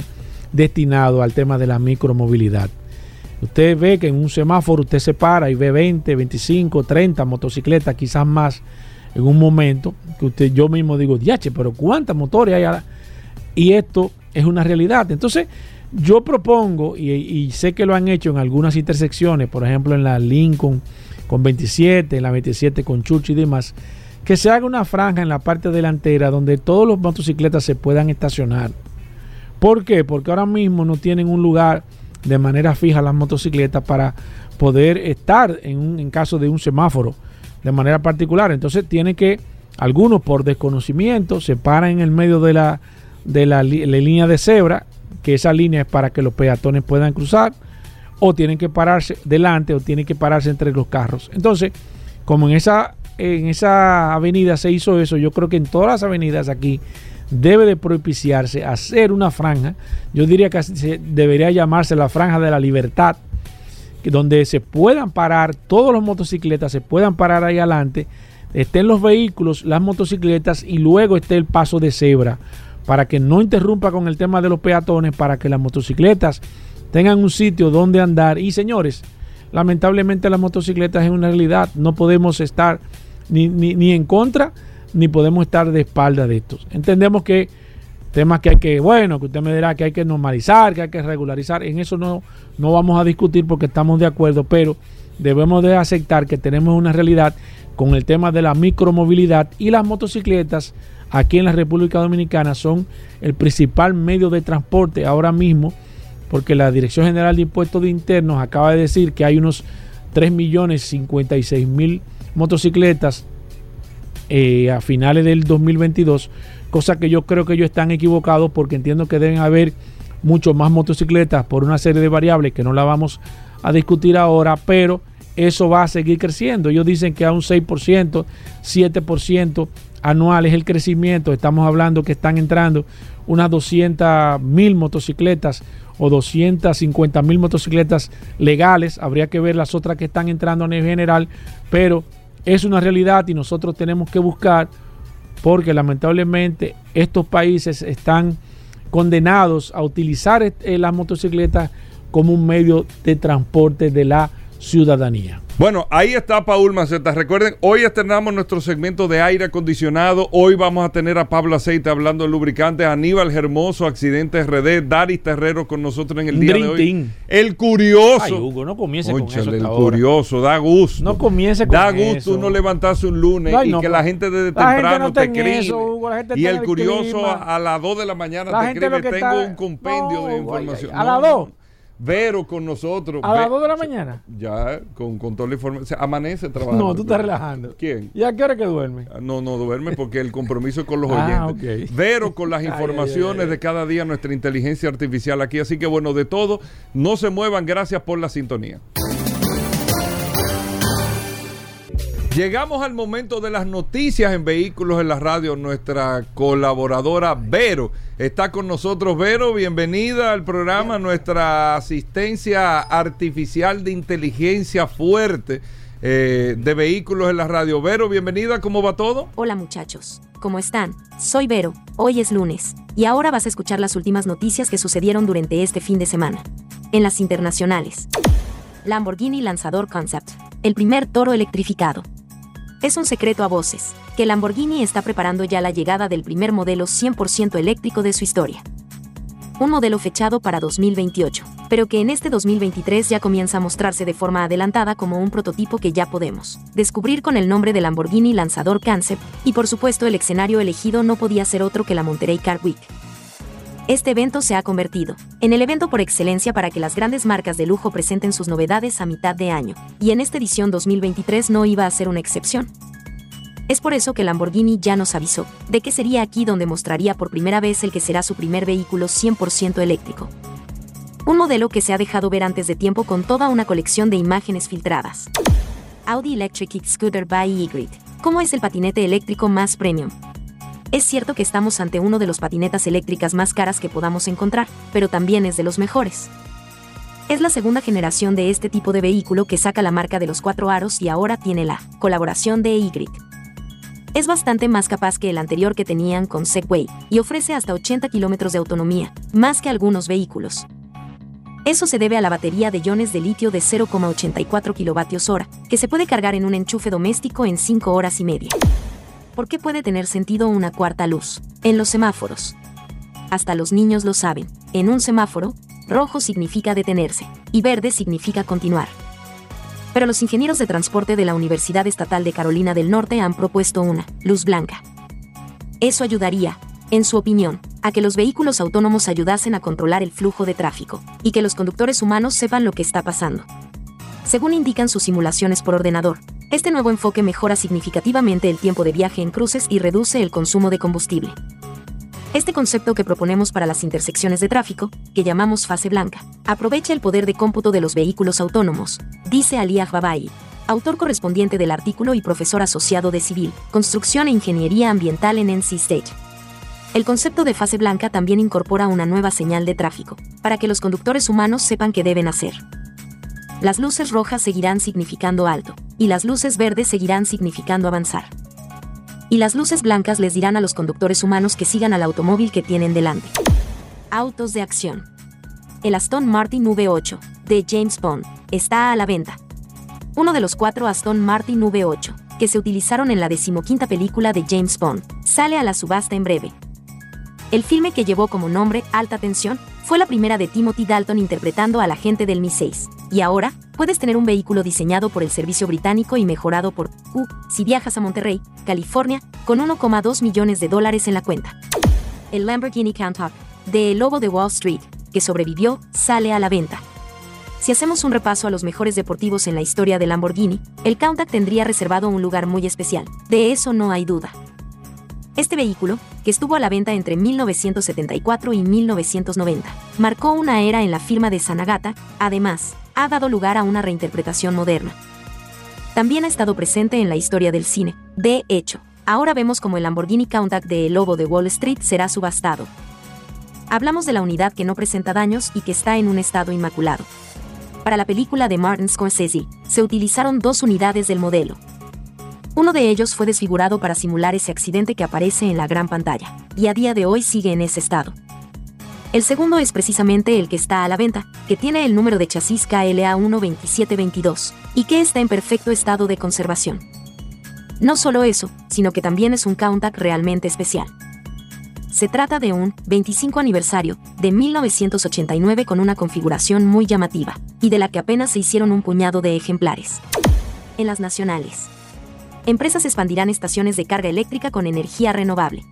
destinados al tema de la micromovilidad. Usted ve que en un semáforo usted se para y ve 20, 25, 30 motocicletas, quizás más, en un momento que usted, yo mismo digo, diache, pero ¿cuántas motores hay? Y esto es una realidad. Entonces, Yo propongo, y, sé que lo han hecho en algunas intersecciones, por ejemplo en la Lincoln con 27, en la 27 con Chuchi y demás, que se haga una franja en la parte delantera donde todos los motocicletas se puedan estacionar. ¿Por qué? Porque ahora mismo no tienen un lugar de manera fija las motocicletas para poder estar en, un, en caso de un semáforo de manera particular. Entonces tienen que, algunos por desconocimiento, se paran en el medio de la, de la línea de cebra, que esa línea es para que los peatones puedan cruzar, o tienen que pararse delante o tienen que pararse entre los carros. Entonces, como en esa, en esa avenida se hizo eso, yo creo que en todas las avenidas aquí debe de propiciarse hacer una franja. Yo diría que debería llamarse la franja de la libertad, donde se puedan parar todos los motocicletas, se puedan parar ahí adelante, estén los vehículos, las motocicletas y luego esté el paso de cebra para que no interrumpa con el tema de los peatones, para que las motocicletas tengan un sitio donde andar. Y señores, lamentablemente las motocicletas es una realidad, no podemos estar ni, ni, ni en contra, ni podemos estar de espalda de estos. Entendemos que temas que hay que, bueno, que usted me dirá que hay que normalizar, que hay que regularizar, en eso no, no vamos a discutir porque estamos de acuerdo, pero debemos de aceptar que tenemos una realidad con el tema de la micromovilidad y las motocicletas aquí en la República Dominicana son el principal medio de transporte ahora mismo, porque la Dirección General de Impuestos de Internos acaba de decir que hay unos 3 millones 56 mil motocicletas eh, a finales del 2022, cosa que yo creo que ellos están equivocados porque entiendo que deben haber mucho más motocicletas por una serie de variables que no la vamos a discutir ahora, pero eso va a seguir creciendo. Ellos dicen que a un 6%, 7% anual es el crecimiento. Estamos hablando que están entrando unas 200 mil motocicletas o 250 mil motocicletas legales. Habría que ver las otras que están entrando a nivel general, pero es una realidad y nosotros tenemos que buscar porque lamentablemente estos países están condenados a utilizar eh, las motocicletas como un medio de transporte de la ciudadanía. Bueno, ahí está Paul Maceta. Recuerden, hoy estrenamos nuestro segmento de aire acondicionado. Hoy vamos a tener a Pablo Aceite hablando de lubricantes, Aníbal Hermoso, Accidentes RD, Daris Terrero con nosotros en el día Dream de hoy. Team. El curioso. Ay, Hugo, no comience con eso. el ahora. curioso, da gusto. No comience con Da eso. gusto uno levantarse un lunes Ay, y que la gente desde la gente temprano no te gente y el el curioso clima. a, las 2 de la mañana La te escribe, tengo está- un compendio No, de información. a las No, dos. Vero con nosotros. A las Ve- 2 de la mañana. Ya, con, con toda la información. O sea, amanece trabajando. No, tú estás relajando. ¿Quién? ¿Y a qué hora que duerme? Ah, No, no duerme porque el compromiso es con los Ah, oyentes. ok. Vero con las Ay, informaciones ay, ay. de cada día, nuestra inteligencia artificial aquí. Así que bueno, de todo, no se muevan. Gracias por la sintonía. Llegamos al momento de las noticias en vehículos en la radio. Nuestra colaboradora Vero está con nosotros. Vero, bienvenida al programa. Nuestra asistencia artificial de inteligencia fuerte eh, de vehículos en la radio. Vero, bienvenida. ¿Cómo va todo? Hola muchachos, ¿cómo están? Soy Vero, hoy es lunes, y ahora vas a escuchar las últimas noticias que sucedieron durante este fin de semana. En las internacionales. Lamborghini Lanzador Concept, el primer toro electrificado. Es un secreto a voces, que Lamborghini está preparando ya la llegada del primer modelo 100% eléctrico de su historia. Un modelo fechado para 2028, pero que en este 2023 ya comienza a mostrarse de forma adelantada como un prototipo que ya podemos descubrir con el nombre de Lamborghini Lanzador Concept, y por supuesto el escenario elegido no podía ser otro que la Monterey Car Week. Este evento se ha convertido en el evento por excelencia para que las grandes marcas de lujo presenten sus novedades a mitad de año, y en esta edición 2023 no iba a ser una excepción. Es por eso que Lamborghini ya nos avisó de que sería aquí donde mostraría por primera vez el que será su primer vehículo 100% eléctrico. Un modelo que se ha dejado ver antes de tiempo con toda una colección de imágenes filtradas. Audi Electric X-Scooter by E-Grid. ¿Cómo es el patinete eléctrico más premium? Es cierto que estamos ante uno de los patinetas eléctricas más caras que podamos encontrar, pero también es de los mejores. Es la segunda generación de este tipo de vehículo que saca la marca de los cuatro aros y ahora tiene la colaboración de E-Grid. Es bastante más capaz que el anterior que tenían con Segway y ofrece hasta 80 kilómetros de autonomía, más que algunos vehículos. Eso se debe a la batería de iones de litio de 0,84 kWh, que se puede cargar en un enchufe doméstico en 5 horas y media. ¿Por qué puede tener sentido una cuarta luz? En los semáforos. Hasta los niños lo saben. En un semáforo, rojo significa detenerse y verde significa continuar. Pero los ingenieros de transporte de la Universidad Estatal de Carolina del Norte han propuesto una luz blanca. Eso ayudaría, en su opinión, a que los vehículos autónomos ayudasen a controlar el flujo de tráfico y que los conductores humanos sepan lo que está pasando. Según indican sus simulaciones por ordenador, este nuevo enfoque mejora significativamente el tiempo de viaje en cruces y reduce el consumo de combustible. Este concepto que proponemos para las intersecciones de tráfico, que llamamos fase blanca, aprovecha el poder de cómputo de los vehículos autónomos, dice Ali Babai, autor correspondiente del artículo y profesor asociado de Civil, Construcción e Ingeniería Ambiental en NC State. El concepto de fase blanca también incorpora una nueva señal de tráfico, para que los conductores humanos sepan qué deben hacer. Las luces rojas seguirán significando alto, y las luces verdes seguirán significando avanzar. Y las luces blancas les dirán a los conductores humanos que sigan al automóvil que tienen delante. Autos de acción. El Aston Martin V8, de James Bond, está a la venta. Uno de los cuatro Aston Martin V8, que se utilizaron en la decimoquinta película de James Bond, sale a la subasta en breve. El filme que llevó como nombre Alta Tensión fue la primera de Timothy Dalton interpretando al agente del Mi-6. Y ahora, puedes tener un vehículo diseñado por el servicio británico y mejorado por Q si viajas a Monterrey, California, con 1,2 millones de dólares en la cuenta. El Lamborghini Countach, de El Lobo de Wall Street, que sobrevivió, sale a la venta. Si hacemos un repaso a los mejores deportivos en la historia de Lamborghini, el Countach tendría reservado un lugar muy especial, de eso no hay duda. Este vehículo, que estuvo a la venta entre 1974 y 1990, marcó una era en la firma de Sanagata, además, ha dado lugar a una reinterpretación moderna. También ha estado presente en la historia del cine. De hecho, ahora vemos como el Lamborghini Countach de El Lobo de Wall Street será subastado. Hablamos de la unidad que no presenta daños y que está en un estado inmaculado. Para la película de Martin Scorsese, se utilizaron dos unidades del modelo, uno de ellos fue desfigurado para simular ese accidente que aparece en la gran pantalla, y a día de hoy sigue en ese estado. El segundo es precisamente el que está a la venta, que tiene el número de chasis KLA12722, y que está en perfecto estado de conservación. No solo eso, sino que también es un Countach realmente especial. Se trata de un 25 aniversario de 1989 con una configuración muy llamativa, y de la que apenas se hicieron un puñado de ejemplares. En las nacionales empresas expandirán estaciones de carga eléctrica con energía renovable.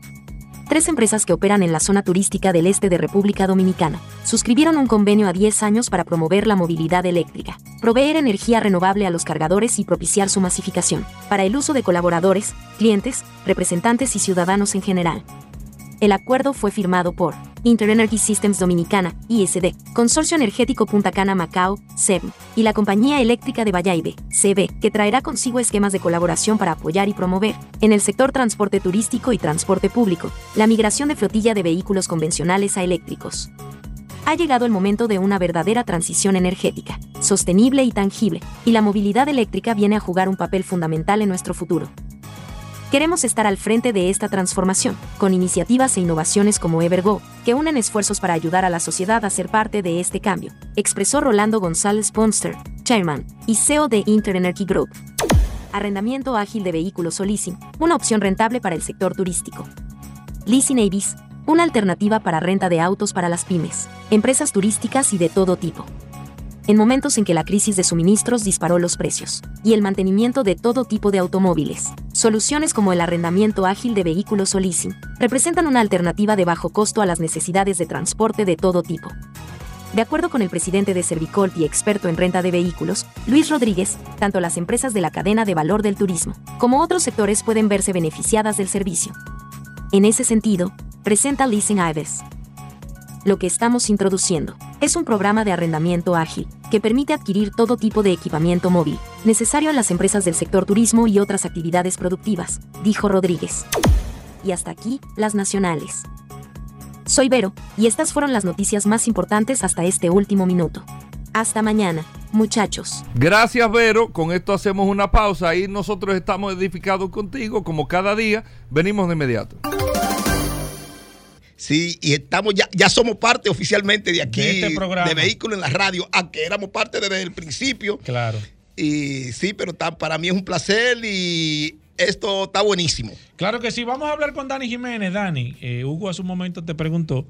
Tres empresas que operan en la zona turística del este de República Dominicana suscribieron un convenio a 10 años para promover la movilidad eléctrica, proveer energía renovable a los cargadores y propiciar su masificación, para el uso de colaboradores, clientes, representantes y ciudadanos en general. El acuerdo fue firmado por Interenergy Systems Dominicana, ISD, Consorcio Energético Punta Cana Macao, SEM, y la Compañía Eléctrica de Valladolid, CB, que traerá consigo esquemas de colaboración para apoyar y promover, en el sector transporte turístico y transporte público, la migración de flotilla de vehículos convencionales a eléctricos. Ha llegado el momento de una verdadera transición energética, sostenible y tangible, y la movilidad eléctrica viene a jugar un papel fundamental en nuestro futuro. Queremos estar al frente de esta transformación, con iniciativas e innovaciones como Evergo, que unen esfuerzos para ayudar a la sociedad a ser parte de este cambio, expresó Rolando González Ponster, chairman y CEO de Interenergy Group. Arrendamiento ágil de vehículos o una opción rentable para el sector turístico. Leasing Avis, una alternativa para renta de autos para las pymes, empresas turísticas y de todo tipo en momentos en que la crisis de suministros disparó los precios, y el mantenimiento de todo tipo de automóviles. Soluciones como el arrendamiento ágil de vehículos o leasing representan una alternativa de bajo costo a las necesidades de transporte de todo tipo. De acuerdo con el presidente de Servicolt y experto en renta de vehículos, Luis Rodríguez, tanto las empresas de la cadena de valor del turismo como otros sectores pueden verse beneficiadas del servicio. En ese sentido, presenta Leasing Ives. Lo que estamos introduciendo es un programa de arrendamiento ágil, que permite adquirir todo tipo de equipamiento móvil, necesario en las empresas del sector turismo y otras actividades productivas, dijo Rodríguez. Y hasta aquí, las nacionales. Soy Vero, y estas fueron las noticias más importantes hasta este último minuto. Hasta mañana, muchachos. Gracias, Vero. Con esto hacemos una pausa y nosotros estamos edificados contigo, como cada día. Venimos de inmediato. Sí, y estamos ya, ya somos parte oficialmente de aquí, de, este de Vehículo en la Radio, aunque éramos parte desde el principio. Claro. Y sí, pero para mí es un placer y esto está buenísimo. Claro que sí, vamos a hablar con Dani Jiménez. Dani, eh, Hugo hace un momento te preguntó,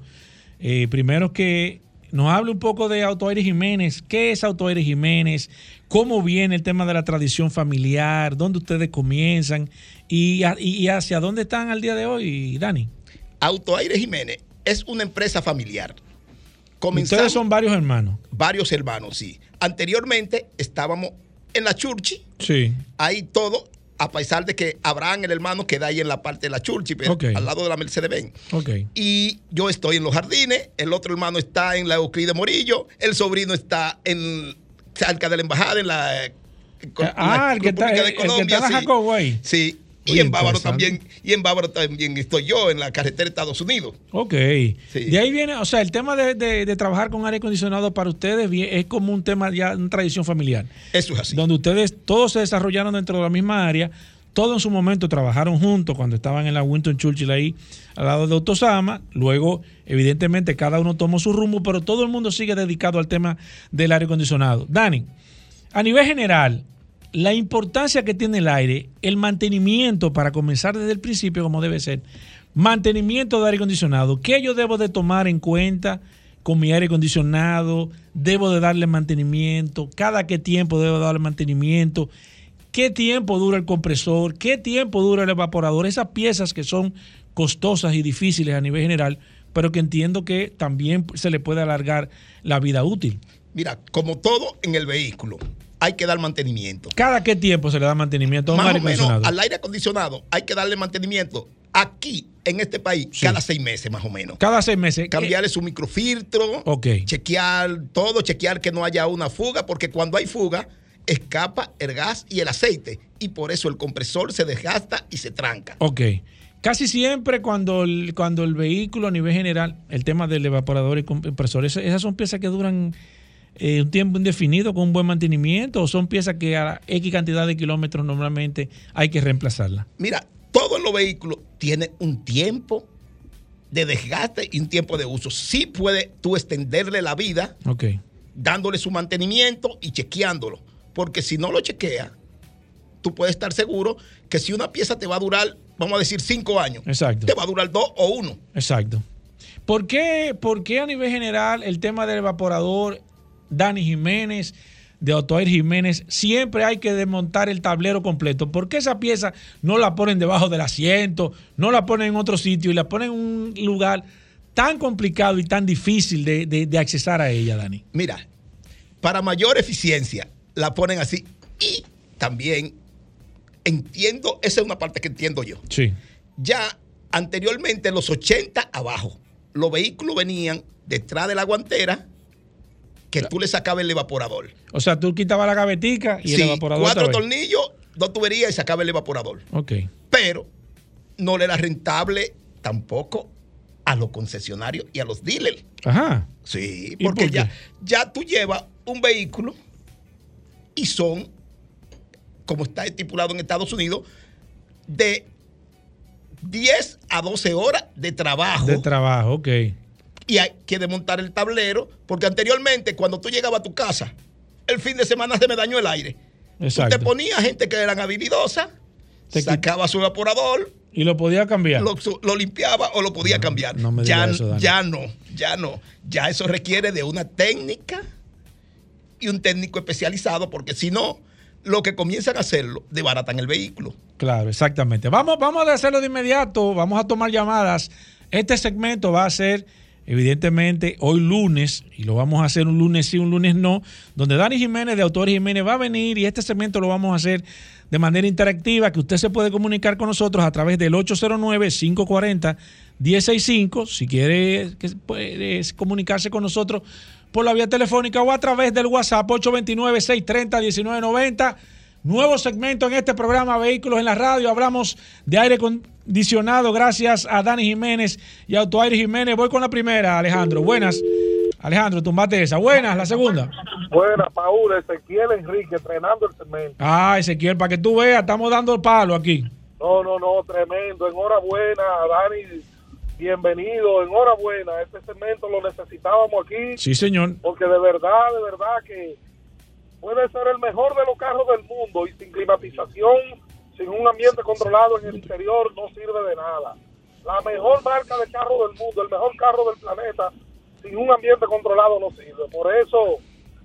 eh, primero que nos hable un poco de Autoaire Jiménez. ¿Qué es Autoaire Jiménez? ¿Cómo viene el tema de la tradición familiar? ¿Dónde ustedes comienzan? ¿Y, y hacia dónde están al día de hoy, Dani? Autoaire Jiménez es una empresa familiar. ustedes son varios hermanos. Varios hermanos, sí. Anteriormente estábamos en la Churchi. Sí. Ahí todo a pesar de que Abraham, el hermano, queda ahí en la parte de la Churchi, al lado de la Mercedes-Benz. Okay. Y yo estoy en los jardines, el otro hermano está en la Euclide Morillo, el sobrino está en cerca de la embajada, en la. ah, el, que está, de Colombia, el que está en sí. Y en Bávaro también, y en Bávaro también estoy yo, en la carretera de Estados Unidos. Ok. De ahí viene, o sea, el tema de, de, trabajar con aire acondicionado para ustedes es como un tema ya, una tradición familiar. Eso es así. Donde ustedes todos se desarrollaron dentro de la misma área, todos en su momento trabajaron juntos cuando estaban en la Winton Churchill ahí, al lado de Otosama. Luego, evidentemente, cada uno tomó su rumbo, pero todo el mundo sigue dedicado al tema del aire acondicionado. Dani, a nivel general, la importancia que tiene el aire, el mantenimiento, para comenzar desde el principio como debe ser, mantenimiento de aire acondicionado, ¿qué yo debo de tomar en cuenta con mi aire acondicionado? ¿Debo de darle mantenimiento? ¿Cada qué tiempo debo darle mantenimiento? ¿Qué tiempo dura el compresor? ¿Qué tiempo dura el evaporador? Esas piezas que son costosas y difíciles a nivel general, pero que entiendo que también se le puede alargar la vida útil. Mira, como todo en el vehículo, hay que dar mantenimiento. ¿Cada qué tiempo se le da mantenimiento a un aire acondicionado? Al aire acondicionado hay que darle mantenimiento. Aquí, en este país, cada seis meses más o menos. Cada seis meses. Cambiarle su microfiltro, chequear todo, chequear que no haya una fuga, porque cuando hay fuga, escapa el gas y el aceite. Y por eso el compresor se desgasta y se tranca. Ok. Casi siempre cuando el, cuando el vehículo a nivel general, el tema del evaporador y compresor, esas son piezas que duran eh, un tiempo indefinido con un buen mantenimiento o son piezas que a X cantidad de kilómetros normalmente hay que reemplazarlas? Mira, todos los vehículos tienen un tiempo de desgaste y un tiempo de uso. Sí puede tú extenderle la vida dándole su mantenimiento y chequeándolo. Porque si no lo chequea, tú puedes estar seguro que si una pieza te va a durar, vamos a decir, cinco años, Exacto. te va a durar dos o uno. Exacto. ¿Por qué, ¿Por qué a nivel general el tema del evaporador Dani Jiménez, de Otoer Jiménez, siempre hay que desmontar el tablero completo. ¿Por qué esa pieza no la ponen debajo del asiento, no la ponen en otro sitio y la ponen en un lugar tan complicado y tan difícil de, de, accesar a ella, Dani? Mira, para mayor eficiencia la ponen así y también entiendo, esa es una parte que entiendo yo. Sí. Ya anteriormente, en los 80 abajo, los vehículos venían detrás de la guantera que tú le sacabas el evaporador. O sea, tú quitabas la gavetica y el evaporador. Cuatro tornillos, dos tuberías y sacaba el evaporador. Ok. Pero no le era rentable tampoco a los concesionarios y a los dealers. Ajá. Sí, porque ya, ya tú llevas un vehículo y son, como está estipulado en Estados Unidos, de 10 a 12 horas de trabajo. De trabajo, ok y hay que desmontar el tablero, porque anteriormente cuando tú llegabas a tu casa, el fin de semana se me dañó el aire. Exacto. te ponía gente que eran habilidosas, sacaba su evaporador. Y lo podía cambiar. Lo, limpiaba o lo podía cambiar. ya, ya no, ya no. Ya eso requiere de una técnica y un técnico especializado, porque si no, lo que comienzan a hacerlo, desbaratan el vehículo. Claro, exactamente. Vamos, vamos a hacerlo de inmediato, vamos a tomar llamadas. Este segmento va a ser evidentemente hoy lunes, y lo vamos a hacer un lunes sí, un lunes no, donde Dani Jiménez de Autores Jiménez va a venir y este segmento lo vamos a hacer de manera interactiva, que usted se puede comunicar con nosotros a través del 809-540-165, si quiere puede comunicarse con nosotros por la vía telefónica o a través del WhatsApp 829-630-1990. Nuevo segmento en este programa Vehículos en la Radio. Hablamos de aire acondicionado gracias a Dani Jiménez y Autoaire Jiménez. Voy con la primera, Alejandro. Buenas. Alejandro, tumbate esa. Buenas, la segunda. Buenas, Paul. Ezequiel Enrique, entrenando el segmento. Ah, Ezequiel, para que tú veas, estamos dando el palo aquí. No, no, no, tremendo. Enhorabuena, Dani. Bienvenido, enhorabuena. Este segmento lo necesitábamos aquí. Sí, señor. Porque de verdad, de verdad que puede ser el mejor de los carros del mundo y sin climatización, sin un ambiente controlado en el interior, no sirve de nada. La mejor marca de carro del mundo, el mejor carro del planeta, sin un ambiente controlado no sirve. Por eso,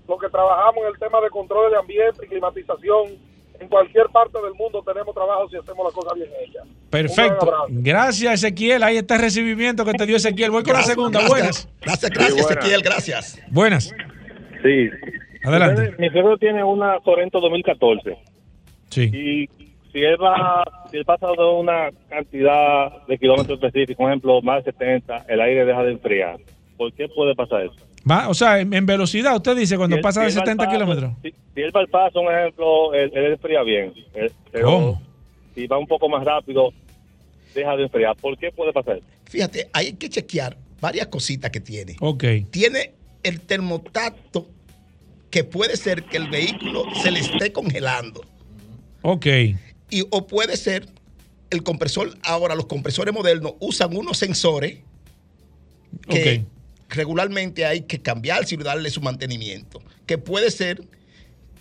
lo que trabajamos en el tema de control de ambiente y climatización, en cualquier parte del mundo tenemos trabajo si hacemos las cosas bien hechas. Perfecto. Gracias, Ezequiel. Ahí está el recibimiento que te dio Ezequiel. Voy con la segunda. Buenas. Gracias, gracias, Ezequiel. Gracias. Buenas. Sí. Adelante. Mi suegro tiene una Sorento 2014. Sí. Y si él va, si él pasa de una cantidad de kilómetros específicos, por ejemplo, más de 70, el aire deja de enfriar. ¿Por qué puede pasar eso? Va, o sea, en, en velocidad, usted dice, cuando Si pasa si de al 70 paso, kilómetros. Si, si él va al paso, un ejemplo, él, él enfría bien. Él- pero ¿Cómo? si va un poco más rápido, deja de enfriar. ¿Por qué puede pasar eso? Fíjate, hay que chequear varias cositas que tiene. Ok. Tiene el termotato que puede ser que el vehículo se le esté congelando. Ok. Y, o puede ser el compresor, ahora los compresores modernos usan unos sensores que regularmente hay que cambiar y darle su mantenimiento. Que puede ser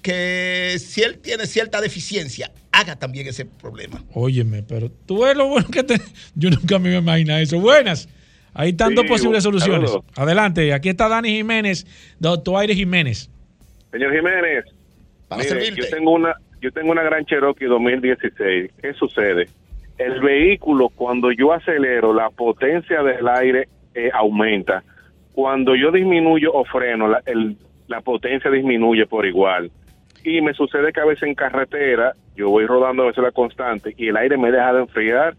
que si él tiene cierta deficiencia, haga también ese problema. Óyeme, pero tú ves lo bueno que te. Yo nunca me imaginé eso. Buenas. Ahí están Sí, dos posibles soluciones. Adelante. Aquí está Dani Jiménez, doctor Aire Jiménez. Señor Jiménez, mire, yo tengo una yo tengo una Gran Cherokee 2016. ¿Qué sucede? El vehículo cuando yo acelero, la potencia del aire eh, aumenta. Cuando yo disminuyo o freno, la, el- la potencia disminuye por igual. Y me sucede que a veces en carretera yo voy rodando a veces la constante y el aire me deja de enfriar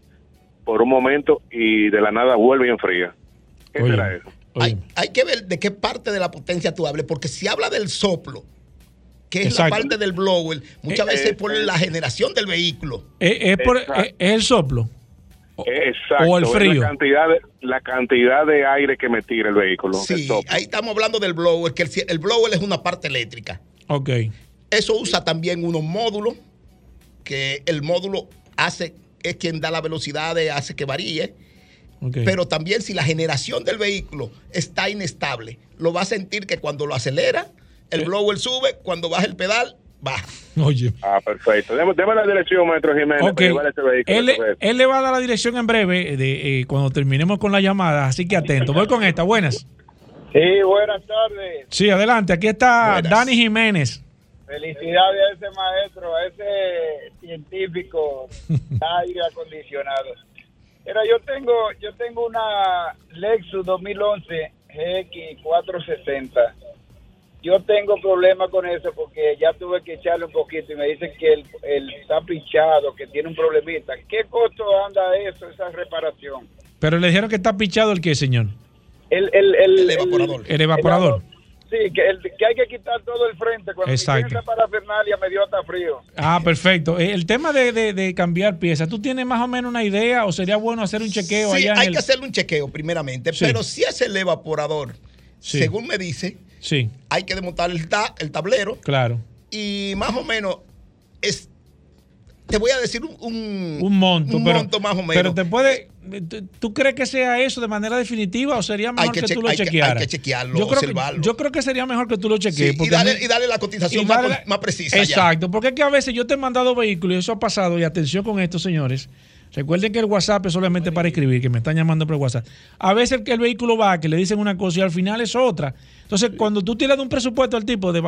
por un momento y de la nada vuelve y enfría. ¿Qué Oye. será eso? Hay, hay que ver de qué parte de la potencia tú hables, porque si habla del soplo, que es Exacto. la parte del blower, muchas Eh, veces eh, por eh. la generación del vehículo. ¿Es, es por- Exacto. es- es el soplo? Exacto. o el frío. La cantidad, de, la cantidad de aire que me tira el vehículo. Sí, ahí estamos hablando del blower, que el, el blower es una parte eléctrica. Ok. Eso usa también unos módulos, que el módulo hace, es quien da la velocidad, hace que varíe. Pero también si la generación del vehículo está inestable, lo va a sentir que cuando lo acelera, el Eh. blower sube, cuando baja el pedal, baja. Oye. Ah, perfecto. Deme, deme la dirección, maestro Jiménez, Ok. para llevar este vehículo. Él, le- él le va a dar la dirección en breve de, eh, cuando terminemos con la llamada, así que atento. Voy con esta. Buenas. Sí, buenas tardes. Sí, adelante. Aquí está Buenas. Dani Jiménez. Felicidades a ese maestro, a ese científico aire acondicionado. Mira, yo tengo, yo tengo una Lexus 2011 GX 460. Yo tengo problemas con eso porque ya tuve que echarle un poquito y me dicen que el, el está pichado, que tiene un problemita. ¿Qué costo anda eso, esa reparación? Pero le dijeron que está pichado el qué, señor. El, el, el, El evaporador. El evaporador. Sí, que, el- que hay que quitar todo el frente. Cuando Exacto. Esa parafernalia me dio hasta frío. Ah, perfecto. Eh, El tema de, de- de cambiar piezas, ¿tú tienes más o menos una idea o sería bueno hacer un chequeo Sí, allá en hay el- que hacerle un chequeo primeramente, Sí. pero si es el evaporador, Sí. según me dice, Sí, hay que desmontar el, ta- el tablero claro. y más o menos es, te voy a decir un, un, Un monto, un pero, monto más o menos. pero te puede. ¿tú- ¿Tú crees que sea eso de manera definitiva o sería mejor que que, tú lo hay que- hay chequearas? que chequearlo, yo creo que, observarlo. yo creo que sería mejor que tú lo Sí, chequees. y, mí- y darle la cotización más, precisa. ya. Exacto, porque es que a veces yo te he mandado vehículos y eso ha pasado, y atención con esto, señores. Recuerden que el WhatsApp es solamente para escribir, que me están llamando por el WhatsApp. A veces que el vehículo va, que le dicen una cosa y al final es otra. Entonces, cuando tú tiras de un presupuesto al tipo de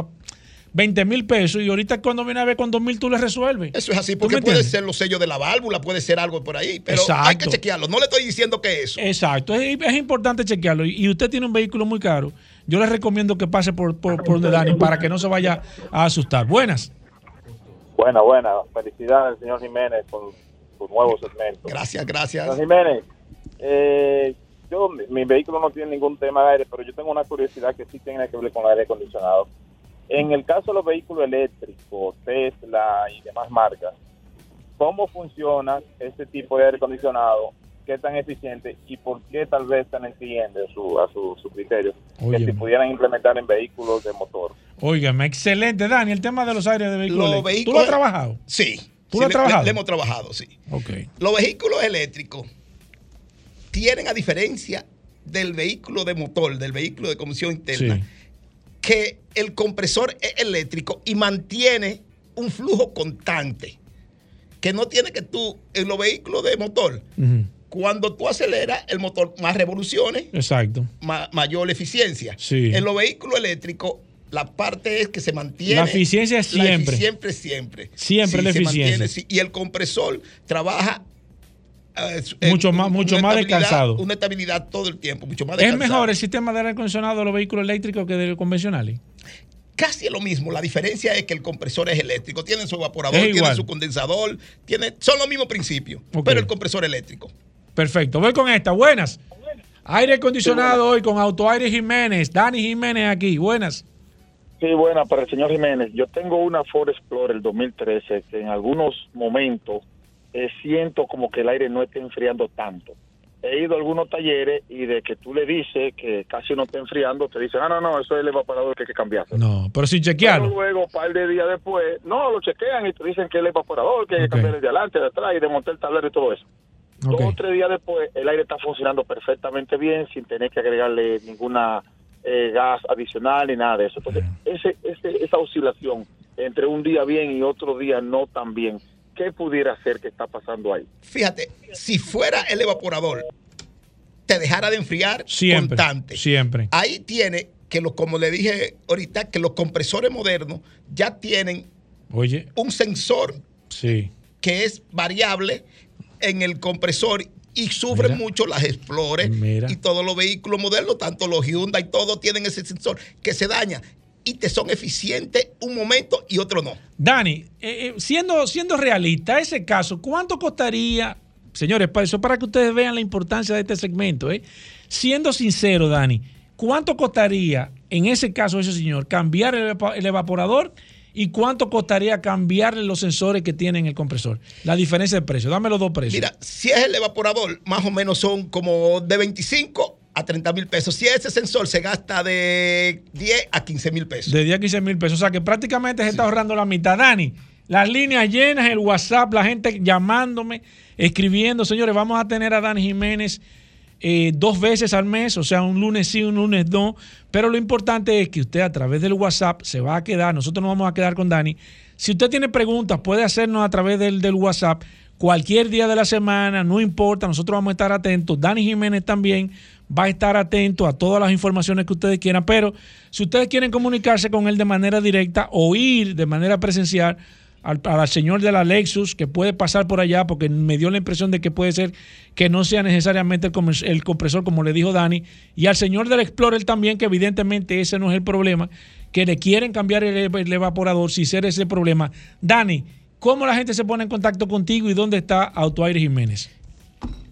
20 mil pesos y ahorita cuando viene a ver con 2 mil tú le resuelves. Eso es así, ¿Tú porque puede ser los sellos de la válvula, puede ser algo por ahí, pero hay Exacto. que chequearlo. No le estoy diciendo que eso. Exacto, es, es importante chequearlo. Y, usted tiene un vehículo muy caro. Yo le recomiendo que pase por, por, por donde Dani para que no se vaya a asustar. Buenas. Buena, buena. Felicidades al señor Jiménez por su nuevo segmento. Gracias, gracias. Señor Jiménez, eh, yo, mi, mi vehículo no tiene ningún tema de aire, pero yo tengo una curiosidad que sí tiene que ver con el aire acondicionado. En el caso de los vehículos eléctricos, Tesla y demás marcas, ¿cómo funciona este tipo de aire acondicionado? ¿Qué tan eficiente y por qué tal vez tan entiende su, a su, su criterio? Que si pudieran implementar en vehículos de motor. Óigame, excelente, Dani. El tema de los aires de vehículos. Los. ¿Tú lo has trabajado? Sí. ¿Tú sí, lo has le- trabajado? le- le hemos trabajado, sí. Ok. Los vehículos eléctricos tienen, a diferencia del vehículo de motor, del vehículo de combustión interna, Sí. Que el compresor es eléctrico y mantiene un flujo constante. Que no tiene que tú, en los vehículos de motor. Cuando tú aceleras el motor, más revoluciones, Exacto. ma- mayor eficiencia. Sí. En los vehículos eléctricos, la parte es que se mantiene. La eficiencia es la siempre. siempre, siempre. Siempre la eficiencia. mantiene, sí. Y el compresor trabaja. Eh, Mucho más- mucho más descansado. Una estabilidad todo el tiempo, mucho más ¿Es mejor el sistema de aire acondicionado de los vehículos eléctricos que de los convencionales? Casi lo mismo. La diferencia es que el compresor es eléctrico. Tienen su evaporador, igual. su condensador, tiene, son los mismos principios. Pero el compresor eléctrico. Perfecto. Voy con esta. Buenas. Aire acondicionado hoy con Autoaire Jiménez. Dani Jiménez aquí. Buenas. Sí, buena, para el señor Jiménez. Yo tengo una Ford Explorer 2013 que en algunos momentos eh, siento como que el aire no está enfriando tanto. He ido a algunos talleres y de que tú le dices que casi no está enfriando, te dicen, ah, no, no, eso es el evaporador que hay que cambiarse. No, pero sin Pero chequearlo. luego, un par de días después, no, lo chequean y te dicen que es el evaporador, que hay que cambiar de adelante, de atrás y desmontar el tablero y todo eso. Ok. Dos o tres días después, el aire está funcionando perfectamente bien sin tener que agregarle ninguna eh, gas adicional ni nada de eso. Entonces, ese, ese, esa oscilación entre un día bien y otro día no tan bien, ¿qué pudiera ser que está pasando ahí? Fíjate, si fuera el evaporador, te dejara de enfriar Siempre. constante. Siempre. Ahí tiene que, lo, como le dije ahorita, que los compresores modernos ya tienen Oye, un sensor sí. que es variable en el compresor y sufren Mira. mucho las Explorer Mira. y todos los vehículos modernos, tanto los Hyundai, todos tienen ese sensor que se daña y te son eficientes un momento y otro no. Dani, eh, eh, siendo, siendo realista, ese caso, ¿cuánto costaría? Señores, para eso para que ustedes vean la importancia de este segmento. ¿eh? Siendo sincero, Dani, ¿cuánto costaría en ese caso ese señor cambiar el, evaporador y cuánto costaría cambiarle los sensores que tiene en el compresor? La diferencia de precio. Dame los dos precios. Mira, si es el evaporador, más o menos son como de 25 a 30 mil pesos. Si ese sensor se gasta de 10 a 15 mil pesos. De 10 a 15 mil pesos. O sea que prácticamente se está ahorrando la mitad. Dani, las líneas llenas, el WhatsApp, la gente llamándome, escribiendo. Señores, vamos a tener a Dani Jiménez eh, dos veces al mes, o sea, un lunes sí, un lunes no. Pero lo importante es que usted a través del WhatsApp se va a quedar, nosotros nos vamos a quedar con Dani. Si usted tiene preguntas, puede hacernos a través del, del WhatsApp cualquier día de la semana, no importa, nosotros vamos a estar atentos. Dani Jiménez también va a estar atento a todas las informaciones que ustedes quieran, pero si ustedes quieren comunicarse con él de manera directa o ir de manera presencial al, al señor de la Lexus que puede pasar por allá porque me dio la impresión de que puede ser que no sea necesariamente el, el compresor como le dijo Dani y al señor del Explorer también que evidentemente ese no es el problema que le quieren cambiar el, el evaporador si ser ese problema Dani ¿cómo la gente se pone en contacto contigo y dónde está Autoaire Jiménez?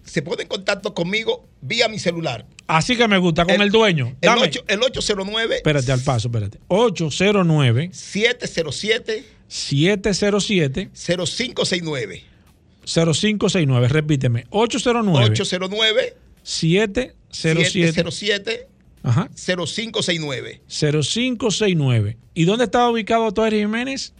Se pone en contacto conmigo vía mi celular. así que me gusta con el, dueño El, Dame. ocho- el 809 espérate al paso espérate 809 707 707 0569. 0569 repíteme 809 809 707 707 Ajá. 0569. 0569. ¿Y dónde estaba ubicado Autoaire Jiménez?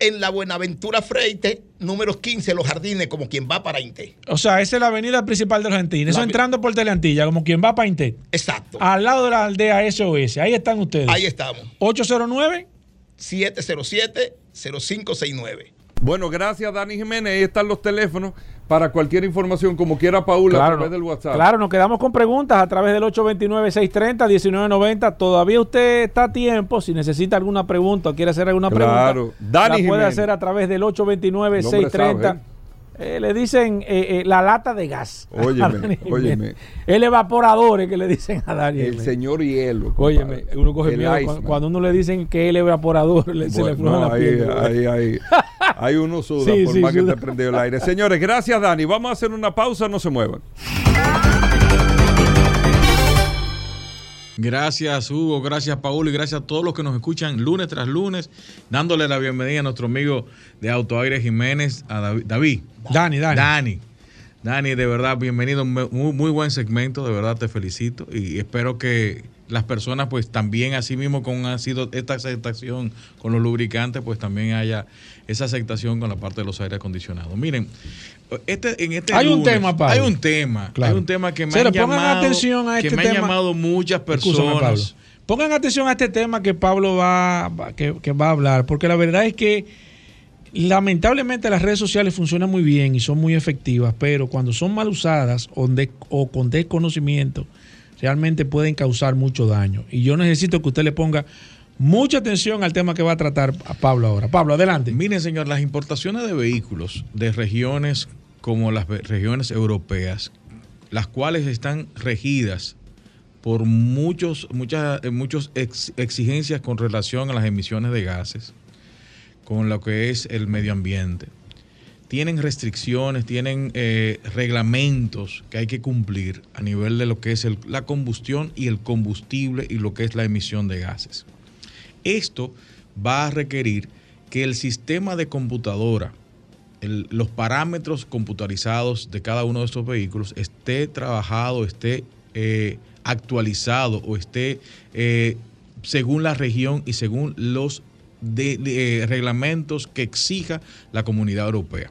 En la Buenaventura Freite, número 15, Los Jardines, como quien va para Inte. O sea, esa es la avenida principal de los Argentinos. Eso La- entrando por Teleantilla, como quien va para Intet. Exacto. Al lado de la aldea SOS. Ahí están ustedes. Ahí estamos. 809 707 0569. Bueno, gracias Dani Jiménez. Ahí están los teléfonos para cualquier información, como quiera Paula, a Claro, través del WhatsApp. Claro, nos quedamos con preguntas a través del 829-630-1990. Todavía usted está a tiempo. Si necesita alguna pregunta o quiere hacer alguna Claro. pregunta, Dani la puede Jiménez. hacer a través del El hombre 829-630. Eh, le dicen eh, eh, la lata de gas. Óyeme, óyeme. El evaporador es que le dicen a Dani. El Jiménez. señor hielo. Óyeme, compadre. uno coge El miedo cuando, cuando uno le dicen que el evaporador le- se le fluye la ahí, piel. ahí, ahí, ahí uno suda Sí, por sí, más que te prendió el aire. Señores, gracias Dani. Vamos a hacer una pausa, no se muevan. Gracias Hugo, gracias Paulo y gracias a todos los que nos escuchan lunes tras lunes, dándole la bienvenida a nuestro amigo de Autoaire Jiménez, a David. David. Dani, Dani. Dani. Dani, de verdad, bienvenido, muy, muy buen segmento, de verdad te felicito y espero que las personas pues también así mismo con ha sido esta aceptación con los lubricantes pues también haya esa aceptación con la parte de los aire acondicionados. Miren, este, en este Hay un tema, Pablo. Hay un tema, Claro. hay un tema que me Señores, han llamado, atención a que este me han llamado muchas Escúchame, Pablo. personas. Pongan atención a este tema que Pablo va, va- que, que va a hablar, porque la verdad es que Lamentablemente las redes sociales funcionan muy bien y son muy efectivas, pero cuando son mal usadas o, de- o con desconocimiento, realmente pueden causar mucho daño. Y yo necesito que usted le ponga mucha atención al tema que va a tratar a Pablo ahora. Pablo, adelante. Miren, señor, las importaciones de vehículos de regiones como las regiones europeas, las cuales están regidas por muchos, muchas, eh, muchos ex- exigencias con relación a las emisiones de gases, con lo que es el medio ambiente. Tienen restricciones, tienen eh, reglamentos que hay que cumplir a nivel de lo que es la combustión y el combustible y lo que es la emisión de gases. Esto va a requerir que el sistema de computadora, los parámetros computarizados de cada uno de estos vehículos esté trabajado, esté eh, actualizado o esté eh, según la región y según los eh, reglamentos que exija la comunidad europea.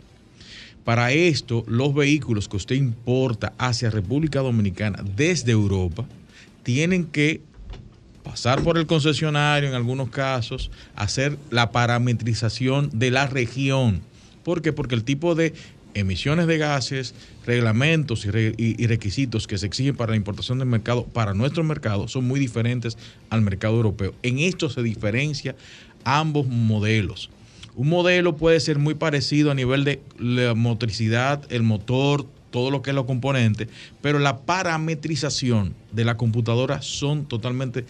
Para esto, los vehículos que usted importa hacia República Dominicana desde Europa tienen que pasar por el concesionario en algunos casos, hacer la parametrización de la región. ¿Por qué? Porque el tipo de emisiones de gases, reglamentos y, re- y- y requisitos que se exigen para la importación del mercado, para nuestro mercado, son muy diferentes al mercado europeo. En esto se diferencia ambos modelos. Un modelo puede ser muy parecido a nivel de la motricidad, el motor, todo lo que es los componentes, pero la parametrización de la computadora son totalmente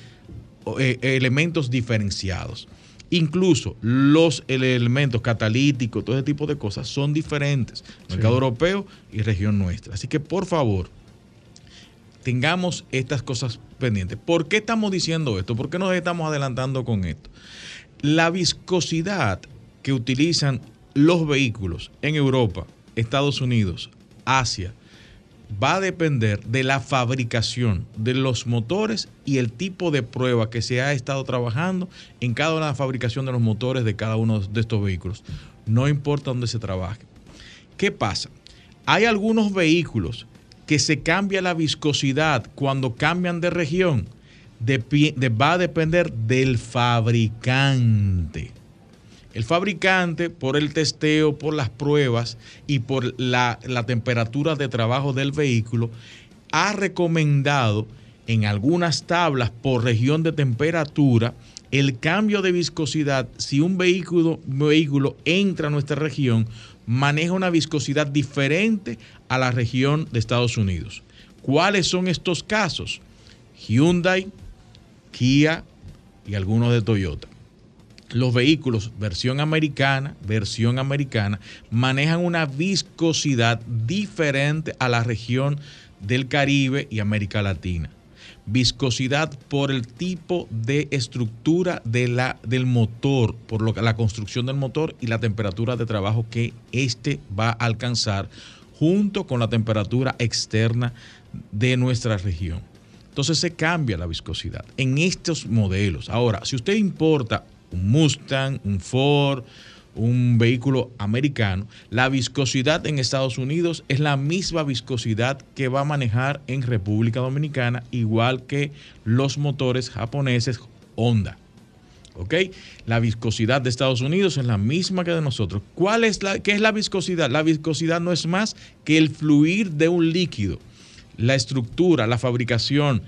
eh, elementos diferenciados. Incluso los ele- elementos catalíticos, todo ese tipo de cosas son diferentes. Mercado europeo y región nuestra. Así que por favor, tengamos estas cosas pendientes. ¿Por qué estamos diciendo esto? ¿Por qué nos estamos adelantando con esto? La viscosidad que utilizan los vehículos en Europa, Estados Unidos, Asia, va a depender de la fabricación de los motores y el tipo de prueba que se ha estado trabajando en cada una de la fabricación de los motores de cada uno de estos vehículos. No importa dónde se trabaje. ¿Qué pasa? Hay algunos vehículos que se cambia la viscosidad cuando cambian de región. Va a depender del fabricante. El fabricante, por el testeo, por las pruebas y por la, la temperatura de trabajo del vehículo, ha recomendado en algunas tablas por región de temperatura el cambio de viscosidad. Si un vehículo, vehículo entra a nuestra región, maneja una viscosidad diferente a la región de Estados Unidos. ¿Cuáles son estos casos? Hyundai, Kia y algunos de Toyota los vehículos versión americana, versión americana, manejan una viscosidad diferente a la región del Caribe y América Latina. Viscosidad por el tipo de estructura de la, del motor, por lo la construcción del motor y la temperatura de trabajo que éste va a alcanzar junto con la temperatura externa de nuestra región. Entonces se cambia la viscosidad en estos modelos. Ahora, si usted importa un Mustang, un Ford, un vehículo americano, la viscosidad en Estados Unidos es la misma viscosidad que va a manejar en República Dominicana, igual que los motores japoneses Honda. ¿Ok? La viscosidad de Estados Unidos es la misma que de nosotros. ¿Cuál es la, ¿Qué es la viscosidad? La viscosidad no es más que el fluir de un líquido la estructura, la fabricación,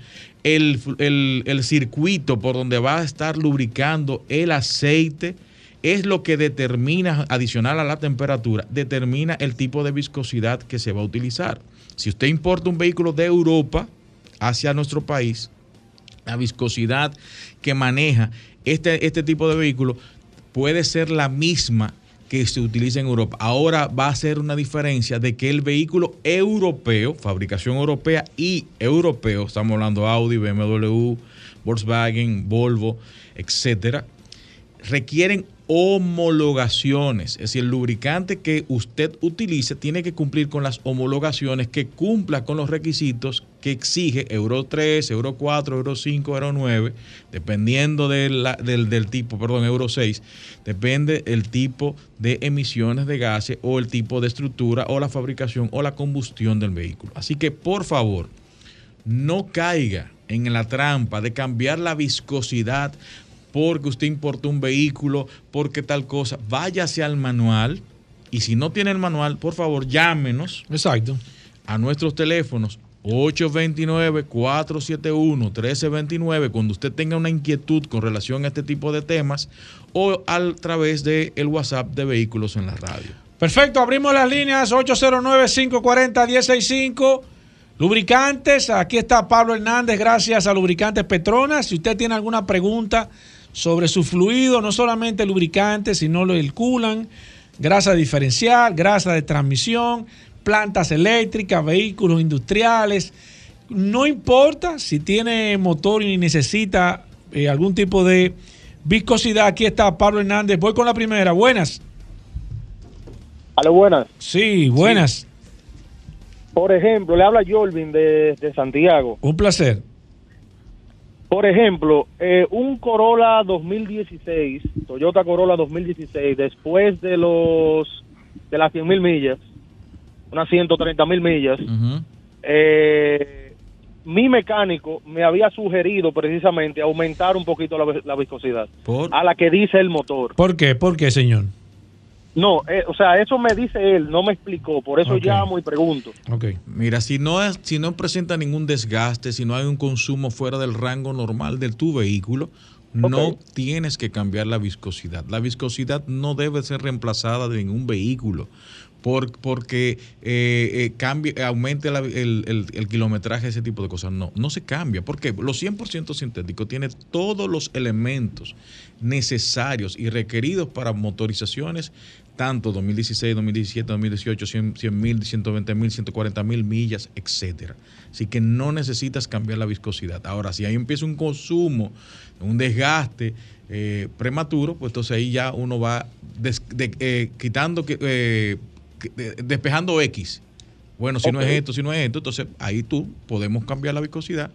el, el, el, circuito por donde va a estar lubricando el aceite, es lo que determina, adicional a la temperatura, determina el tipo de viscosidad que se va a utilizar. Si usted importa un vehículo de Europa hacia nuestro país, la viscosidad que maneja este, este tipo de vehículo puede ser la misma que se utiliza en Europa. Ahora va a ser una diferencia de que el vehículo europeo, fabricación europea y europeo, estamos hablando Audi, BMW, Volkswagen, Volvo, etcétera, requieren homologaciones. Es decir, el lubricante que usted utilice tiene que cumplir con las homologaciones que cumpla con los requisitos que exige Euro 3, Euro 4, Euro 5, Euro 9, dependiendo del, del, tipo, perdón, Euro 6, depende el tipo de emisiones de gases o el tipo de estructura o la fabricación o la combustión del vehículo. Así que, por favor, no caiga en la trampa de cambiar la viscosidad porque usted importó un vehículo, porque tal cosa. Váyase al manual y si no tiene el manual, por favor, llámenos. Exacto. A nuestros teléfonos 829-471-1329 cuando usted tenga una inquietud con relación a este tipo de temas o a través del el WhatsApp de Vehículos en la Radio. Perfecto, abrimos las líneas 809-540-165. Lubricantes, aquí está Pablo Hernández, gracias a Lubricantes Petronas. Si usted tiene alguna pregunta sobre su fluido, no solamente lubricante, sino el culan, grasa diferencial, grasa de transmisión, plantas eléctricas, vehículos industriales. No importa si tiene motor y necesita eh, algún tipo de viscosidad. Aquí está Pablo Hernández. Voy con la primera. Buenas. Hola, buenas. Sí, buenas. Por ejemplo, le habla Jorvin de, Santiago. Un placer. Por ejemplo, eh, un Corolla 2016, Toyota Corolla 2016, después de los de las 100 mil millas, unas 130 mil millas, eh, mi mecánico me había sugerido precisamente aumentar un poquito la, viscosidad a la que dice el motor. ¿Por qué? ¿Por qué, señor? No, eh, o sea, eso me dice él, no me explicó, por eso llamo y pregunto. Okay. Mira, si no, es, si no presenta ningún desgaste, si no hay un consumo fuera del rango normal de tu vehículo, no tienes que cambiar la viscosidad. La viscosidad no debe ser reemplazada de ningún vehículo porque eh, eh, cambie, aumente el, el, kilometraje, ese tipo de cosas. No, no se cambia. porque Los 100% sintéticos tienen todos los elementos necesarios y requeridos para motorizaciones, tanto 2016, 2017, 2018, 100 mil, 120 mil, 140 mil millas, etcétera. Así que no necesitas cambiar la viscosidad. Ahora, si ahí empieza un consumo, un desgaste eh, prematuro, pues entonces ahí ya uno va quitando que despejando X. Bueno, si no es esto, si no es esto, entonces ahí tú podemos cambiar la viscosidad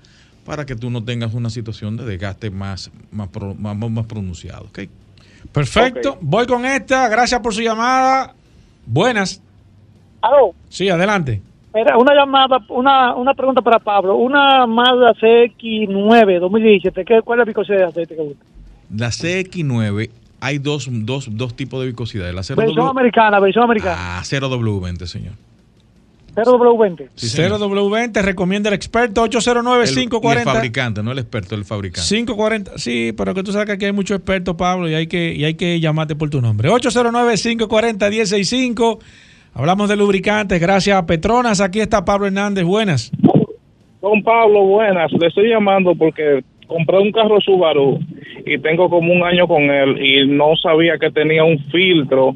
para que tú no tengas una situación de desgaste más, más, más, pronunciado. ¿okay? Perfecto. Voy con esta. Gracias por su llamada. Buenas. ¿Aló? Sí, adelante. Era una llamada, una, una pregunta para Pablo. Una Mazda CX9 2017. ¿qué, ¿Cuál es la viscosidad de aceite que gusta? La CX9 hay dos, dos, dos tipos de viscosidad. La versión americana, versión americana. Ah, 0W20, señor. 0W20. Sí, 0W20 recomienda el experto 809-540. El, fabricante, no el experto, el fabricante. 540, sí, pero que tú sabes que aquí hay muchos expertos, Pablo, y hay que, y hay que llamarte por tu nombre. 809-540-165. Hablamos de lubricantes, gracias a Petronas. Aquí está Pablo Hernández, buenas. Don Pablo, buenas. Le estoy llamando porque compré un carro Subaru y tengo como un año con él y no sabía que tenía un filtro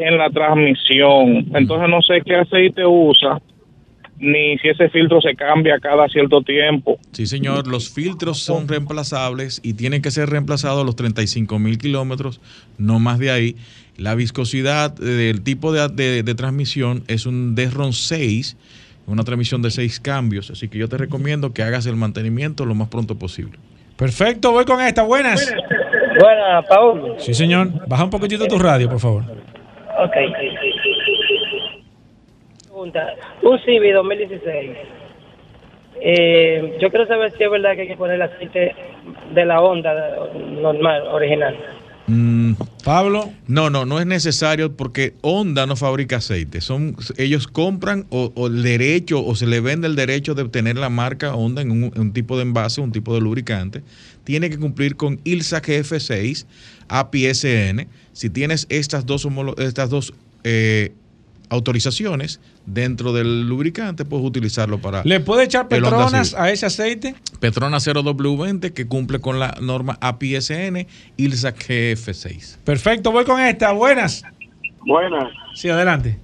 en la transmisión. Entonces no sé qué aceite usa ni si ese filtro se cambia cada cierto tiempo. Sí, señor, los filtros son reemplazables y tienen que ser reemplazados a los 35 mil kilómetros, no más de ahí. La viscosidad del tipo de, de, transmisión es un Desron 6, una transmisión de 6 cambios, así que yo te recomiendo que hagas el mantenimiento lo más pronto posible. Perfecto, voy con esta. Buenas. Buenas, Paul. Sí, señor. Baja un poquitito tu radio, por favor. Ok. Pregunta. Un Civi 2016. Eh, yo quiero saber si es verdad que hay que poner el aceite de la onda normal, original. Mm, Pablo. No, no, no es necesario porque Honda no fabrica aceite. Son, ellos compran o, el derecho o se le vende el derecho de obtener la marca Honda en un, tipo de envase, un tipo de lubricante. Tiene que cumplir con ILSA GF6, APSN. Si tienes estas dos, estas dos eh, autorizaciones dentro del lubricante, puedes utilizarlo para... ¿Le puede echar Petronas a ese aceite? Petronas 0W20 que cumple con la norma APSN ILSA GF6. Perfecto, voy con esta. Buenas. Buenas. Sí, adelante.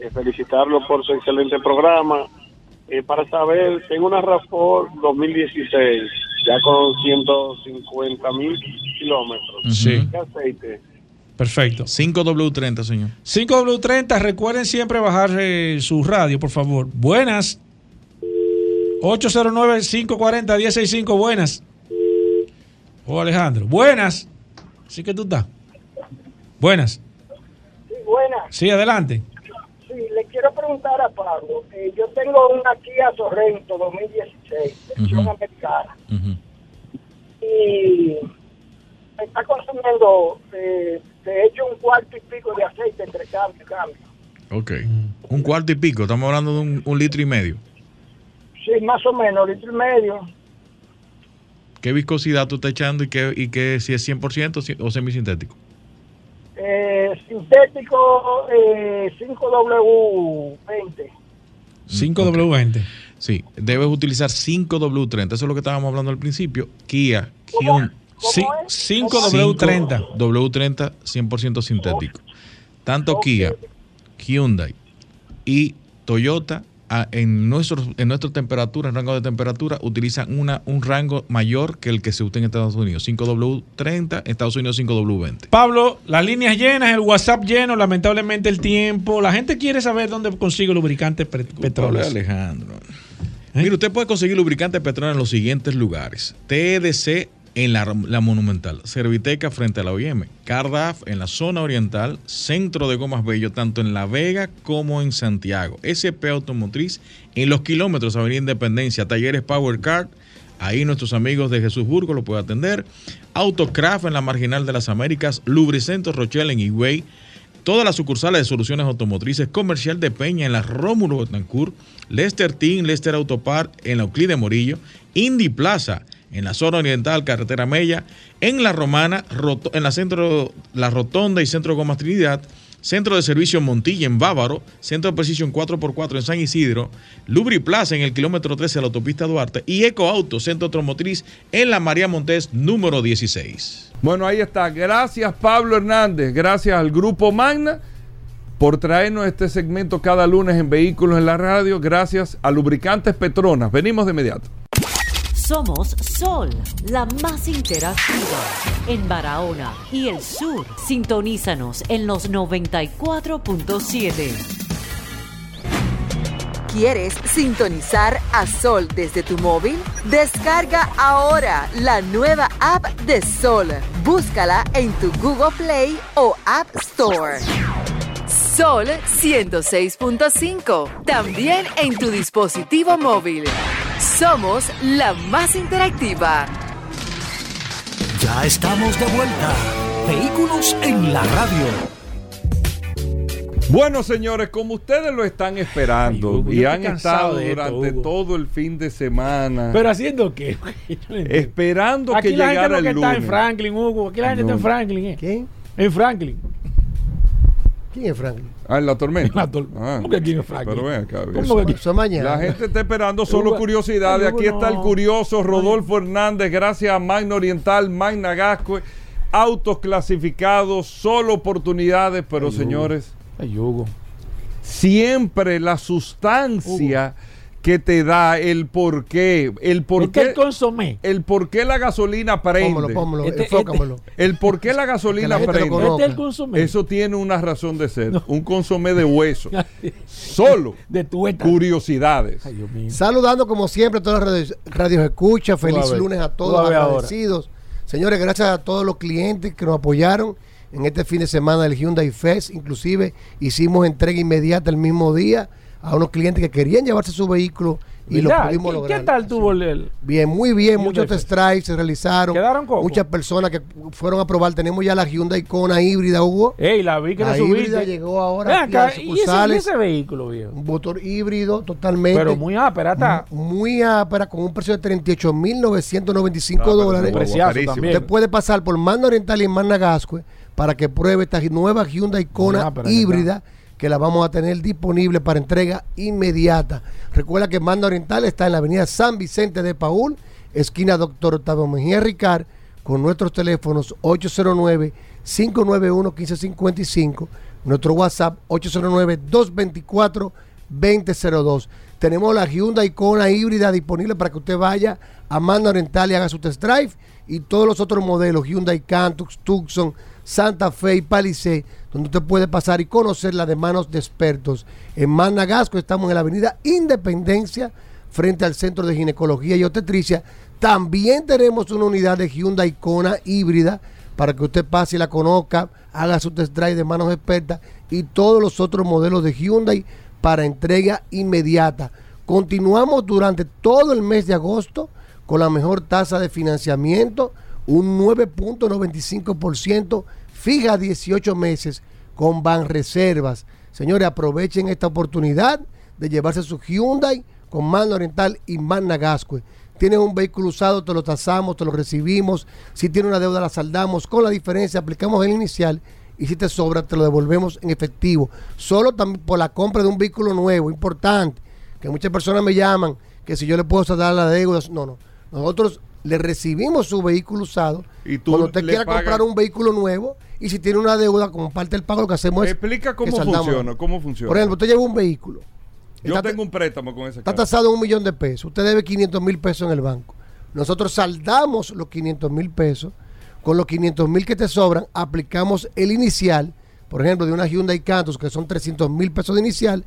Eh, felicitarlo por su excelente programa. Eh, para saber, tengo una RAFOR 2016, ya con 150 mil kilómetros. Sí. ¿Qué aceite? Perfecto. 5W30, señor. 5W30, recuerden siempre bajar eh, su radio, por favor. Buenas. 809-540-165, buenas. Oh, Alejandro. Buenas. Sí que tú estás. Buenas. Sí, buenas. Sí, adelante. Sí, le quiero preguntar a Pablo. Eh, yo tengo una Kia Sorrento 2016, versión americana. Y está consumiendo, eh, de hecho, un cuarto y pico de aceite entre cambio y cambio. Ok. Un cuarto y pico, estamos hablando de un, un litro y medio. Sí, más o menos, litro y medio. ¿Qué viscosidad tú estás echando y, qué, y qué, si es 100% si- o semisintético? Eh, sintético eh, 5W20. 5W20. Sí, debes utilizar 5W30. Eso es lo que estábamos hablando al principio. Kia, Hyundai. Sí, 5W30. W30 100% sintético. Tanto Kia, Hyundai y Toyota a- en, nuestros, en nuestra temperatura, en rango de temperatura, utilizan una, un rango mayor que el que se usa en Estados Unidos. 5W30, Estados Unidos 5W20. Pablo, las líneas llenas, el WhatsApp lleno, lamentablemente el tiempo. La gente quiere saber dónde consigue lubricante pe- petróleo. Alejandro. Mire, usted puede conseguir lubricante petróleo en los siguientes lugares. TEDC en la, la Monumental, Serviteca frente a la OIM, Cardaf en la zona oriental, Centro de Gomas Bello tanto en La Vega como en Santiago, SP Automotriz en los kilómetros Avenida Independencia, Talleres Power Card, ahí nuestros amigos de Jesús Burgo lo pueden atender, Autocraft en la Marginal de las Américas, Lubricento Rochelle en Higüey, Todas las sucursales de soluciones automotrices, Comercial de Peña en la Rómulo Betancourt, Lester Team, Lester Autopar en la Euclide Morillo, Indy Plaza en la zona oriental, Carretera Mella, en la Romana, en la centro, la Rotonda y Centro Gomas Trinidad, Centro de Servicio Montilla en Bávaro, Centro de Precision 4x4 en San Isidro, Lubri Plaza en el kilómetro 13 de la autopista Duarte y Eco Auto, Centro Automotriz en la María Montés número 16. Bueno, ahí está. Gracias Pablo Hernández, gracias al Grupo Magna por traernos este segmento cada lunes en Vehículos en la Radio. Gracias a Lubricantes Petronas. Venimos de inmediato. Somos Sol, la más interactiva en Barahona y el sur. Sintonízanos en los 94.7. ¿Quieres sintonizar a Sol desde tu móvil? Descarga ahora la nueva app de Sol. Búscala en tu Google Play o App Store. Sol 106.5. También en tu dispositivo móvil. Somos la más interactiva. Ya estamos de vuelta. Vehículos en la radio. Bueno, señores, como ustedes lo están esperando Ay, Hugo, y han estado esto, durante Hugo. todo el fin de semana Pero haciendo qué? No esperando Aquí que la gente llegara lo el que lunes. está en Franklin, Hugo. Aquí la gente No. está en Franklin. ¿eh? ¿Quién? En Franklin. ¿Quién es Franklin? Ah, en la tormenta. La tor- Ah, ¿Cómo que aquí en Franklin? Pero ven acá. ¿Cómo eso- que aquí? Eso mañana. La gente está esperando solo curiosidades. Aquí está el curioso Rodolfo Hernández, gracias a Magna Oriental, Magna Gasco. Autos clasificados, solo oportunidades, pero señores, Ay, Hugo. siempre la sustancia que te da el por qué, el por qué, el consomé. el por qué la gasolina prende. Pómelo, pómelo, Este- enfócamelo. El por qué la gasolina la prende. Este es el consomé. Eso tiene una razón de ser. Un consomé de hueso. Solo De tueta. curiosidades. Ay, Dios mío. Saludando como siempre a todas las radios, radios escucha. A Feliz lunes a todos, ahora. agradecidos. Señores, gracias a todos los clientes que nos apoyaron en este fin de semana del Hyundai Fest. Inclusive hicimos entrega inmediata el mismo día a unos clientes que querían llevarse su vehículo y lo pudimos ¿Qué- lograr. ¿Qué tal tuvo el- Bien, muy bien, muchos test drives se realizaron. ¿Quedaron cocos? Muchas personas que fueron a probar. Tenemos ya la Hyundai Kona híbrida, Hugo. Ey, la vi que La híbrida llegó ahora Ven aquí a acá, ¿y ese, y ese vehículo, viejo? Un motor híbrido totalmente. Pero muy ápera está. Muy ápera, con un precio de 38.995 Ah, pero dólares. carísimo. también. Usted puede pasar por Manda Oriental y Manda Gascue para que pruebe esta nueva Hyundai Kona híbrida que la vamos a tener disponible para entrega inmediata. Recuerda que Manda Oriental está en la avenida San Vicente de Paul, esquina Doctor Octavio Mejía Ricard, con nuestros teléfonos 809-591-1555, nuestro WhatsApp 809-224-2002. Tenemos la Hyundai Kona híbrida disponible para que usted vaya a Manda Oriental y haga su test drive y todos los otros modelos, Hyundai Cantus, Tucson, Santa Fe y Palisade, donde usted puede pasar y conocerla de manos de expertos. En Managasco estamos en la avenida Independencia, frente al Centro de Ginecología y Obstetricia. También tenemos una unidad de Hyundai Kona híbrida para que usted pase y la conozca, haga su test drive de manos expertas y todos los otros modelos de Hyundai para entrega inmediata. Continuamos durante todo el mes de agosto con la mejor tasa de financiamiento, un 9.95%, fija 18 meses con Banreservas. Señores, aprovechen esta oportunidad de llevarse su Hyundai con Mano Oriental y Magna Gascue. Tienes un vehículo usado, te lo tasamos, te lo recibimos. Si tiene una deuda, la saldamos. Con la diferencia, aplicamos el inicial y si te sobra, te lo devolvemos en efectivo. Solo también por la compra de un vehículo nuevo, importante. Que muchas personas me llaman que si yo le puedo saldar la deuda. No, no. Nosotros le recibimos su vehículo usado. Y tú Cuando usted quiera pagas- comprar un vehículo nuevo y si tiene una deuda, como parte del pago, lo que hacemos es. Explica cómo funciona, cómo funciona. Por ejemplo, usted lleva un vehículo. Yo Está- tengo un préstamo con ese Está carro. tasado en un millón de pesos. Usted debe 500 mil pesos en el banco. Nosotros saldamos los 500 mil pesos. Con los 500 mil que te sobran, aplicamos el inicial. Por ejemplo, de una Hyundai Cantus, que son 300 mil pesos de inicial.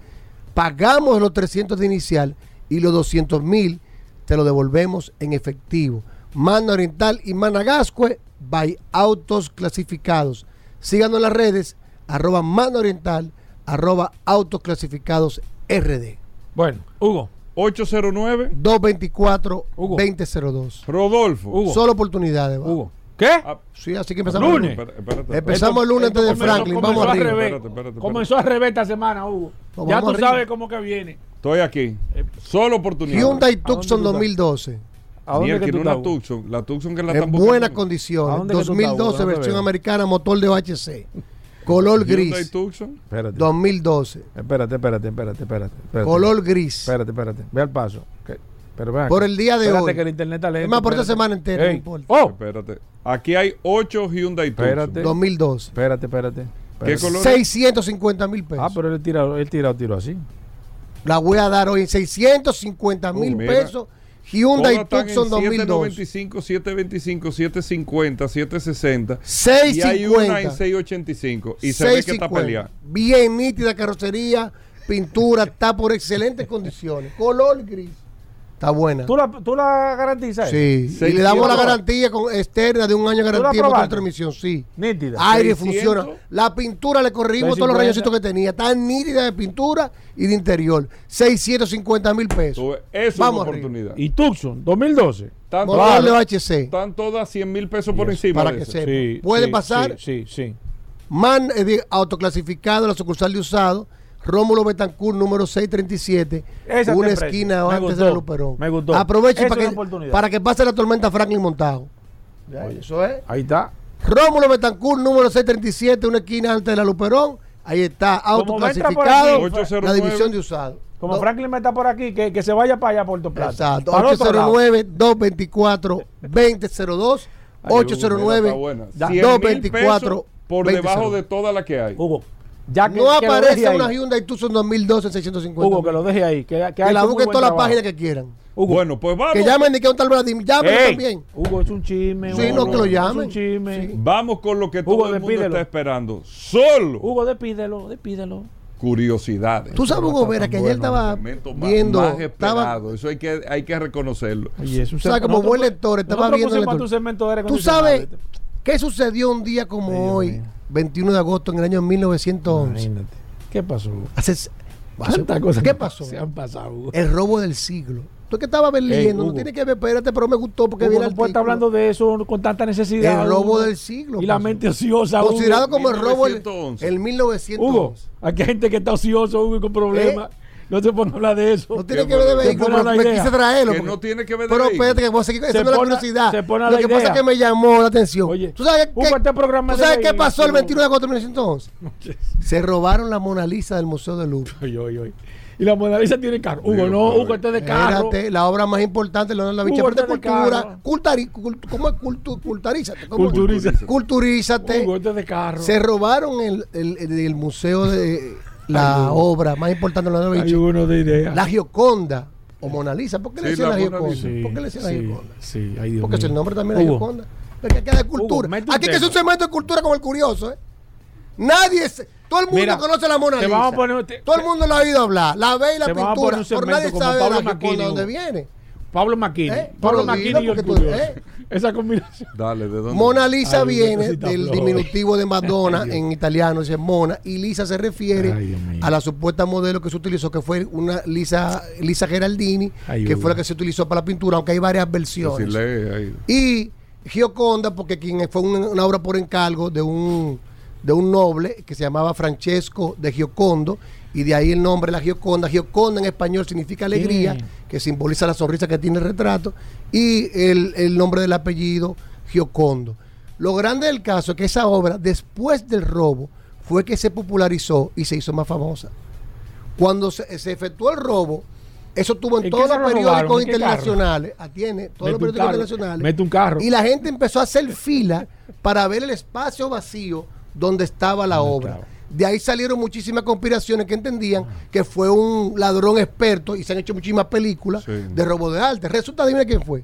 Pagamos los 300 de inicial y los 200 mil te lo devolvemos en efectivo. Mano Oriental y Managascue by Autos Clasificados. Síganos en las redes, arroba Mano Oriental, arroba Autos Clasificados RD. Bueno, Hugo. 809 224 2002. Rodolfo. Hugo. Solo oportunidades. Hugo. ¿Qué? Sí, así que empezamos Lunes. el Espérate, espérate. Empezamos el lunes antes de Franklin. comenzó Vamos arriba. revés. Espérate, espérate, Comenzó al revés esta semana, Hugo. Pues ya tú arriba. sabes cómo que viene. Estoy aquí. Solo oportunidad. Hyundai Tucson 2012. ¿A dónde que tú una estás? Tucson. La Tucson que la En buenas buscando. ¿A condiciones. dónde que tú estás, 2012, Hugo? ¿Dónde versión americana, motor de OHC. Color Hyundai gris. Tucson. Espérate. 2012. Espérate, espérate, espérate, espérate. espérate. Color gris. Espérate, espérate. Ve al paso. Por el día de Espérate hoy. que el internet está lento. Es más, por esta espérate. semana entera, no importa. Oh, Espérate. Aquí hay 8 Hyundai Tucson. espérate. 2012. Espérate, espérate. ¿Qué espérate. color? 650 mil pesos. Ah, pero él tira, él tira tiro así. La voy a dar hoy en 650 mil Oh, mira. pesos. Hyundai Tucson 2002. 795, 725, 750, 760. 650. Y hay una en 685. Y se ve que está 650. peleada. Bien nítida carrocería, pintura, está por excelentes condiciones. Color gris. Está buena. ¿Tú la, tú la garantizas? Sí, y le damos la garantía con externa de un año de ¿Tú la garantía por probaste? transmisión, sí. Nítida. Aire 600. funciona. La pintura le corrimos todos los 650. rayositos que tenía. Está nítida de pintura y de interior. 650 mil pesos. Es Vamos una arriba. oportunidad. Y Tucson, 2012. Están Motor todas, de OHC. están todas 100 mil pesos por encima. para de que eso. sepa. Puede pasar. Sí, sí, sí. Man eh, de- autoclasificado, la sucursal de usado. Rómulo Betancourt, número 637. Esa una esquina Me antes gustó. de la Luperón. Me gustó. Aproveche para que, para que pase la tormenta Franklin montado. Eso es. Ahí está. Rómulo Betancourt, número 637, una esquina antes de la Luperón. Ahí está, autoclasificado, la división de usado. Como No. Franklin me está por aquí, que, que se vaya para allá, Puerto Plata. Exacto, Para el otro lado. 809-224-2002. Ay, Hugo, mira, está buena. 809-224. por debajo de todas las que hay. Hugo, ya que, no que aparece una Hyundai Tucson 2012 en 650. Hugo, que lo deje ahí. Que, que, la busquen todas las páginas que quieran. Hugo. Bueno, pues vamos. Que llamen y que un tal Vladimir. Llámenlo Ey, también. Hugo, es un chisme. Sí, Hugo. no, que lo Es llamen. un chisme. Vamos con lo que Hugo, todo el mundo despídelo. está esperando. Solo Hugo, despídelo, despídelo. curiosidades. Tú sabes, Hugo Vera, que ayer estaba Segmento más- viendo. más Estaba. Eso hay que, hay que reconocerlo. Oye, es o sea, como buen lector, estaba viendo. de Tú sabes qué sucedió un día como hoy, 21 de agosto, en el año 1911. Imagínate. ¿Qué pasó? Hugo? Hace, ¿Cuántas cosas ¿Qué pasó? Se han pasado, Hugo. El robo del siglo. Tú que estabas leyendo, no Hugo. tiene que ver, espérate, pero me gustó porque Hugo, vi el no puede estar hablando de eso con tanta necesidad. El robo Hugo. del siglo. Y la pasó. mente ociosa. Hugo. Considerado como el robo del 1911. el 1911. Hugo, aquí hay gente que está ocioso, Hugo, y con problemas. No se pone a hablar de eso. No tiene que ver de vehículo, pero la me quise traerlo. Que porque- no tiene que ver de Pero vehículo. espérate, que voy a seguir. Esa es la curiosidad. se pone a Lo la que pasa es que me llamó la atención. Oye, ¿Tú sabes, qué, este programa ¿tú sabes qué pasó el Hugo. 21 de agosto de 1911? Se robaron la Mona Lisa del Museo de Louvre. Oye, oye, oye. Y la Mona Lisa tiene carro. Hugo, no, Hugo, este es de carro. Espérate, la obra más importante de Leonardo da Vinci Hugo, aparte de este de cultura. Cultari, cult- ¿Cómo es cultu, culturízate? ¿Cómo? Culturízate. Culturízate. Hugo, este es de carro. Se robaron el, el, el- el museo de la obra más importante de Leonardo da Hay Vinci. uno de idea. La Gioconda o Mona Lisa. ¿Por qué le decían la Gioconda? ¿Por qué le decían la Gioconda? Sí, ay, Dios Porque es el nombre también de la Gioconda. Porque aquí hay de cultura. aquí que es un segmento de cultura como el curioso, ¿eh? Nadie, se- todo el mundo Mira, conoce la Mona te Lisa. vamos a poner- te- todo el mundo la ha oído hablar. La ve y la pintura. Por nadie sabe de la Gioconda dónde viene. Pablo Maquini. ¿Eh? Pablo Maquini y el porque tú- curioso. ¿eh? Esa combinación. Dale, ¿de dónde? Mona Lisa Ay, viene del flor. diminutivo de Madonna en italiano, dice Mona, y Lisa se refiere Ay, a la supuesta modelo que se utilizó, que fue una Lisa, Lisa Geraldini, Ay, que fue la que se utilizó para la pintura, aunque hay varias Sí, versiones. Y Gioconda, porque quien fue una, una obra por encargo de un, de un noble que se llamaba Francesco de Giocondo, y de ahí el nombre, la Gioconda. Gioconda en español significa alegría, que simboliza la sonrisa que tiene el retrato, y el, el nombre del apellido, Giocondo. Lo grande del caso es que esa obra, después del robo, fue que se popularizó y se hizo más famosa. Cuando se, se efectuó el robo, eso tuvo en ¿En qué todos los periódicos internacionales, atiende, todos los Mete periódicos internacionales. mete un carro. Y la gente empezó a hacer fila para ver el espacio vacío donde estaba la obra. De ahí salieron muchísimas conspiraciones que entendían que fue un ladrón experto y se han hecho muchísimas películas de robo de arte. Resulta, dime quién fue.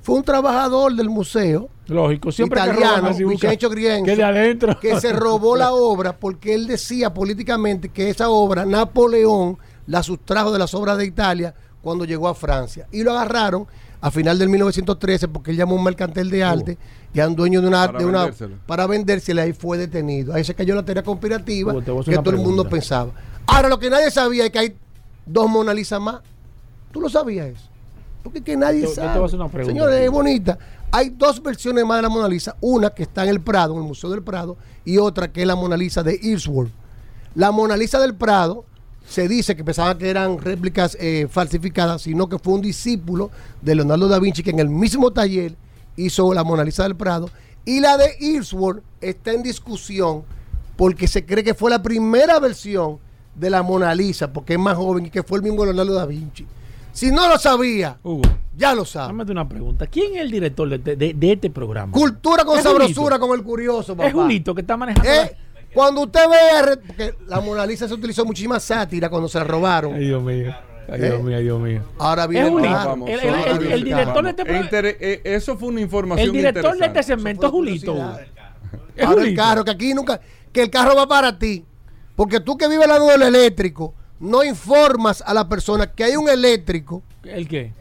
Fue un trabajador del museo. Lógico, siempre italiano, Vincenzo Grienzo, que de adentro. que se robó la obra porque él decía políticamente que esa obra Napoleón la sustrajo de las obras de Italia cuando llegó a Francia. Y lo agarraron a final del 1913 porque él llamó a un mercantil de arte y a un dueño de una Para de una vendérselo. para vendérsela ahí fue detenido. Ahí se cayó la teoría conspirativa que todo el mundo pensaba. Ahora lo que nadie sabía es que hay dos Mona Lisa más. ¿Tú lo sabías eso? Porque que nadie Yo- yo te sabe. voy a hacer una pregunta. Señores, es bonita. Hay dos versiones más de la Mona Lisa. Una que está en el Prado, en el Museo del Prado, y otra que es la Mona Lisa de Eastwood. La Mona Lisa del Prado se dice que pensaban que eran réplicas eh, falsificadas, sino que fue un discípulo de Leonardo da Vinci que en el mismo taller hizo la Mona Lisa del Prado. Y la de Eastwood está en discusión porque se cree que fue la primera versión de la Mona Lisa, porque es más joven y que fue el mismo Leonardo da Vinci. Si no lo sabía, ya lo sabe. Dame una pregunta. ¿Quién es el director de, de- de este programa? Cultura con ¿Es sabrosura, con el curioso, papá. Es Julito que está manejando. Eh, Cuando usted vea, re- porque la Mona Lisa se utilizó muchísima sátira cuando se la robaron. Ay, Dios mío. Ay, ¿Eh? Dios mío, ay, Dios mío. Ahora viene Es. El- el- el- el director de este programa- Inter- eh, eso fue una información El director de este segmento es Julito. Es Ahora el Julito. carro, que aquí nunca, que el carro va para ti. Porque tú que vives al lado del eléctrico, no informas a la persona que hay un eléctrico, ¿El qué?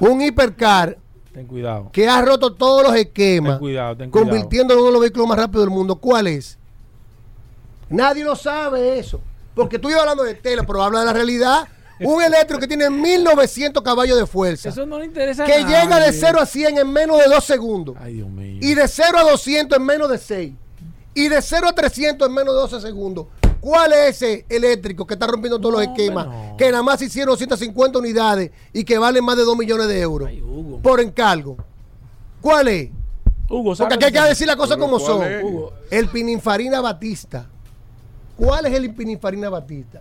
un hipercar, Ten cuidado. que ha roto todos los esquemas, Ten cuidado, ten cuidado. convirtiéndolo en uno de los vehículos más rápidos del mundo. ¿Cuál es? Nadie lo sabe eso. Porque tú ibas hablando de tela, pero habla de la realidad. Un eléctrico que tiene 1900 caballos de fuerza. Eso no le interesa a que llega de nadie. 0 a 100 en menos de 2 segundos. Ay, Dios mío. Y de 0 a 200 en menos de 6. Y de 0 a 300 en menos de 12 segundos. ¿Cuál es ese eléctrico que está rompiendo todos los esquemas? Que nada más hicieron 250 unidades y que valen más de 2 millones de euros por encargo. ¿Cuál es? Hugo, Porque aquí hay que decir las cosas como ¿cuál son. Hugo, El Pininfarina Batista. ¿Cuál es el Pininfarina Batista?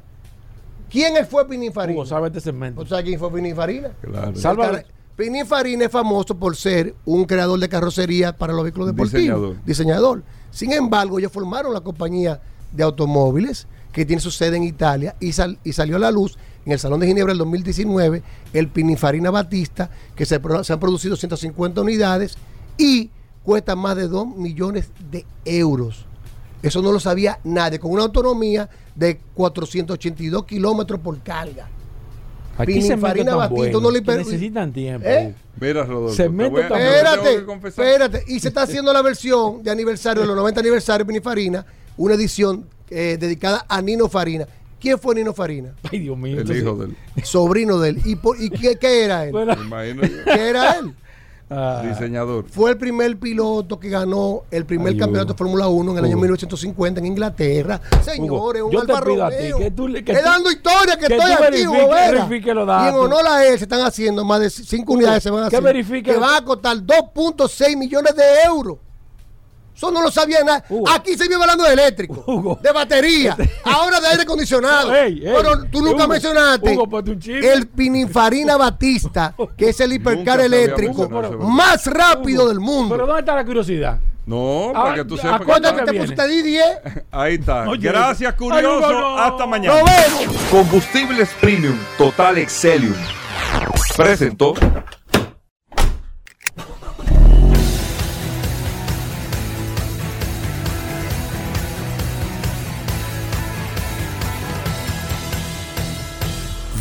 ¿Quién es- fue Pininfarina? Hugo, sabe este segmento. ¿O sea quién fue Pininfarina? Claro. Salva- Pininfarina es famoso por ser un creador de carrocería para los vehículos deportivos. Diseñador. Diseñador. Sin embargo, ellos formaron la compañía de automóviles que tiene su sede en Italia y, sal- y salió a la luz en el Salón de Ginebra del 2019 el Pininfarina Batista, que se, se han producido 150 unidades y cuesta más de 2 millones de euros. Eso no lo sabía nadie, con una autonomía de 482 kilómetros por carga. Aquí Batista, bueno, no le per- necesitan tiempo. ¿Eh? Mira, Rodolfo. Segmento te voy a- Espérate, espérate. Y se está haciendo la versión de aniversario, de los 90 aniversarios de Pininfarina, una edición eh, dedicada a Nino Farina. ¿Quién fue Nino Farina? Ay, Dios mío. El entonces- hijo del. Sobrino de él. ¿Y, por- y qué, qué era él? Bueno, Me imagino yo. ¿Qué era él? Ah, Diseñador. Fue el primer piloto que ganó el primer Ay, campeonato Hugo. de Fórmula 1 en el año Hugo. 1950 en Inglaterra. Señores, un yo te Alfa pido a ti que tú le- que Es tú- dando historia que, que estoy aquí, verifique- Hugo verifique los Y en datos. honor a él se están haciendo más de 5 unidades se van a que hacer. verifique- Que van a costar 2.6 millones de euros. Eso no lo sabía nada. Hugo. Aquí se vive hablando de eléctrico, Hugo. de batería, ahora de aire acondicionado. Ey, ey. Pero tú nunca Hugo, mencionaste el Pininfarina Batista, que es el hipercar eléctrico más rápido Hugo, del mundo. Pero ¿dónde está la curiosidad? No, Ah, para que tú ¿a sepas. cuánto que te está- viene? Te di 10. Ahí está. Oye, Gracias, ay, curioso. No. Hasta mañana. Nos vemos. Combustibles Premium Total Excelium. Presentó.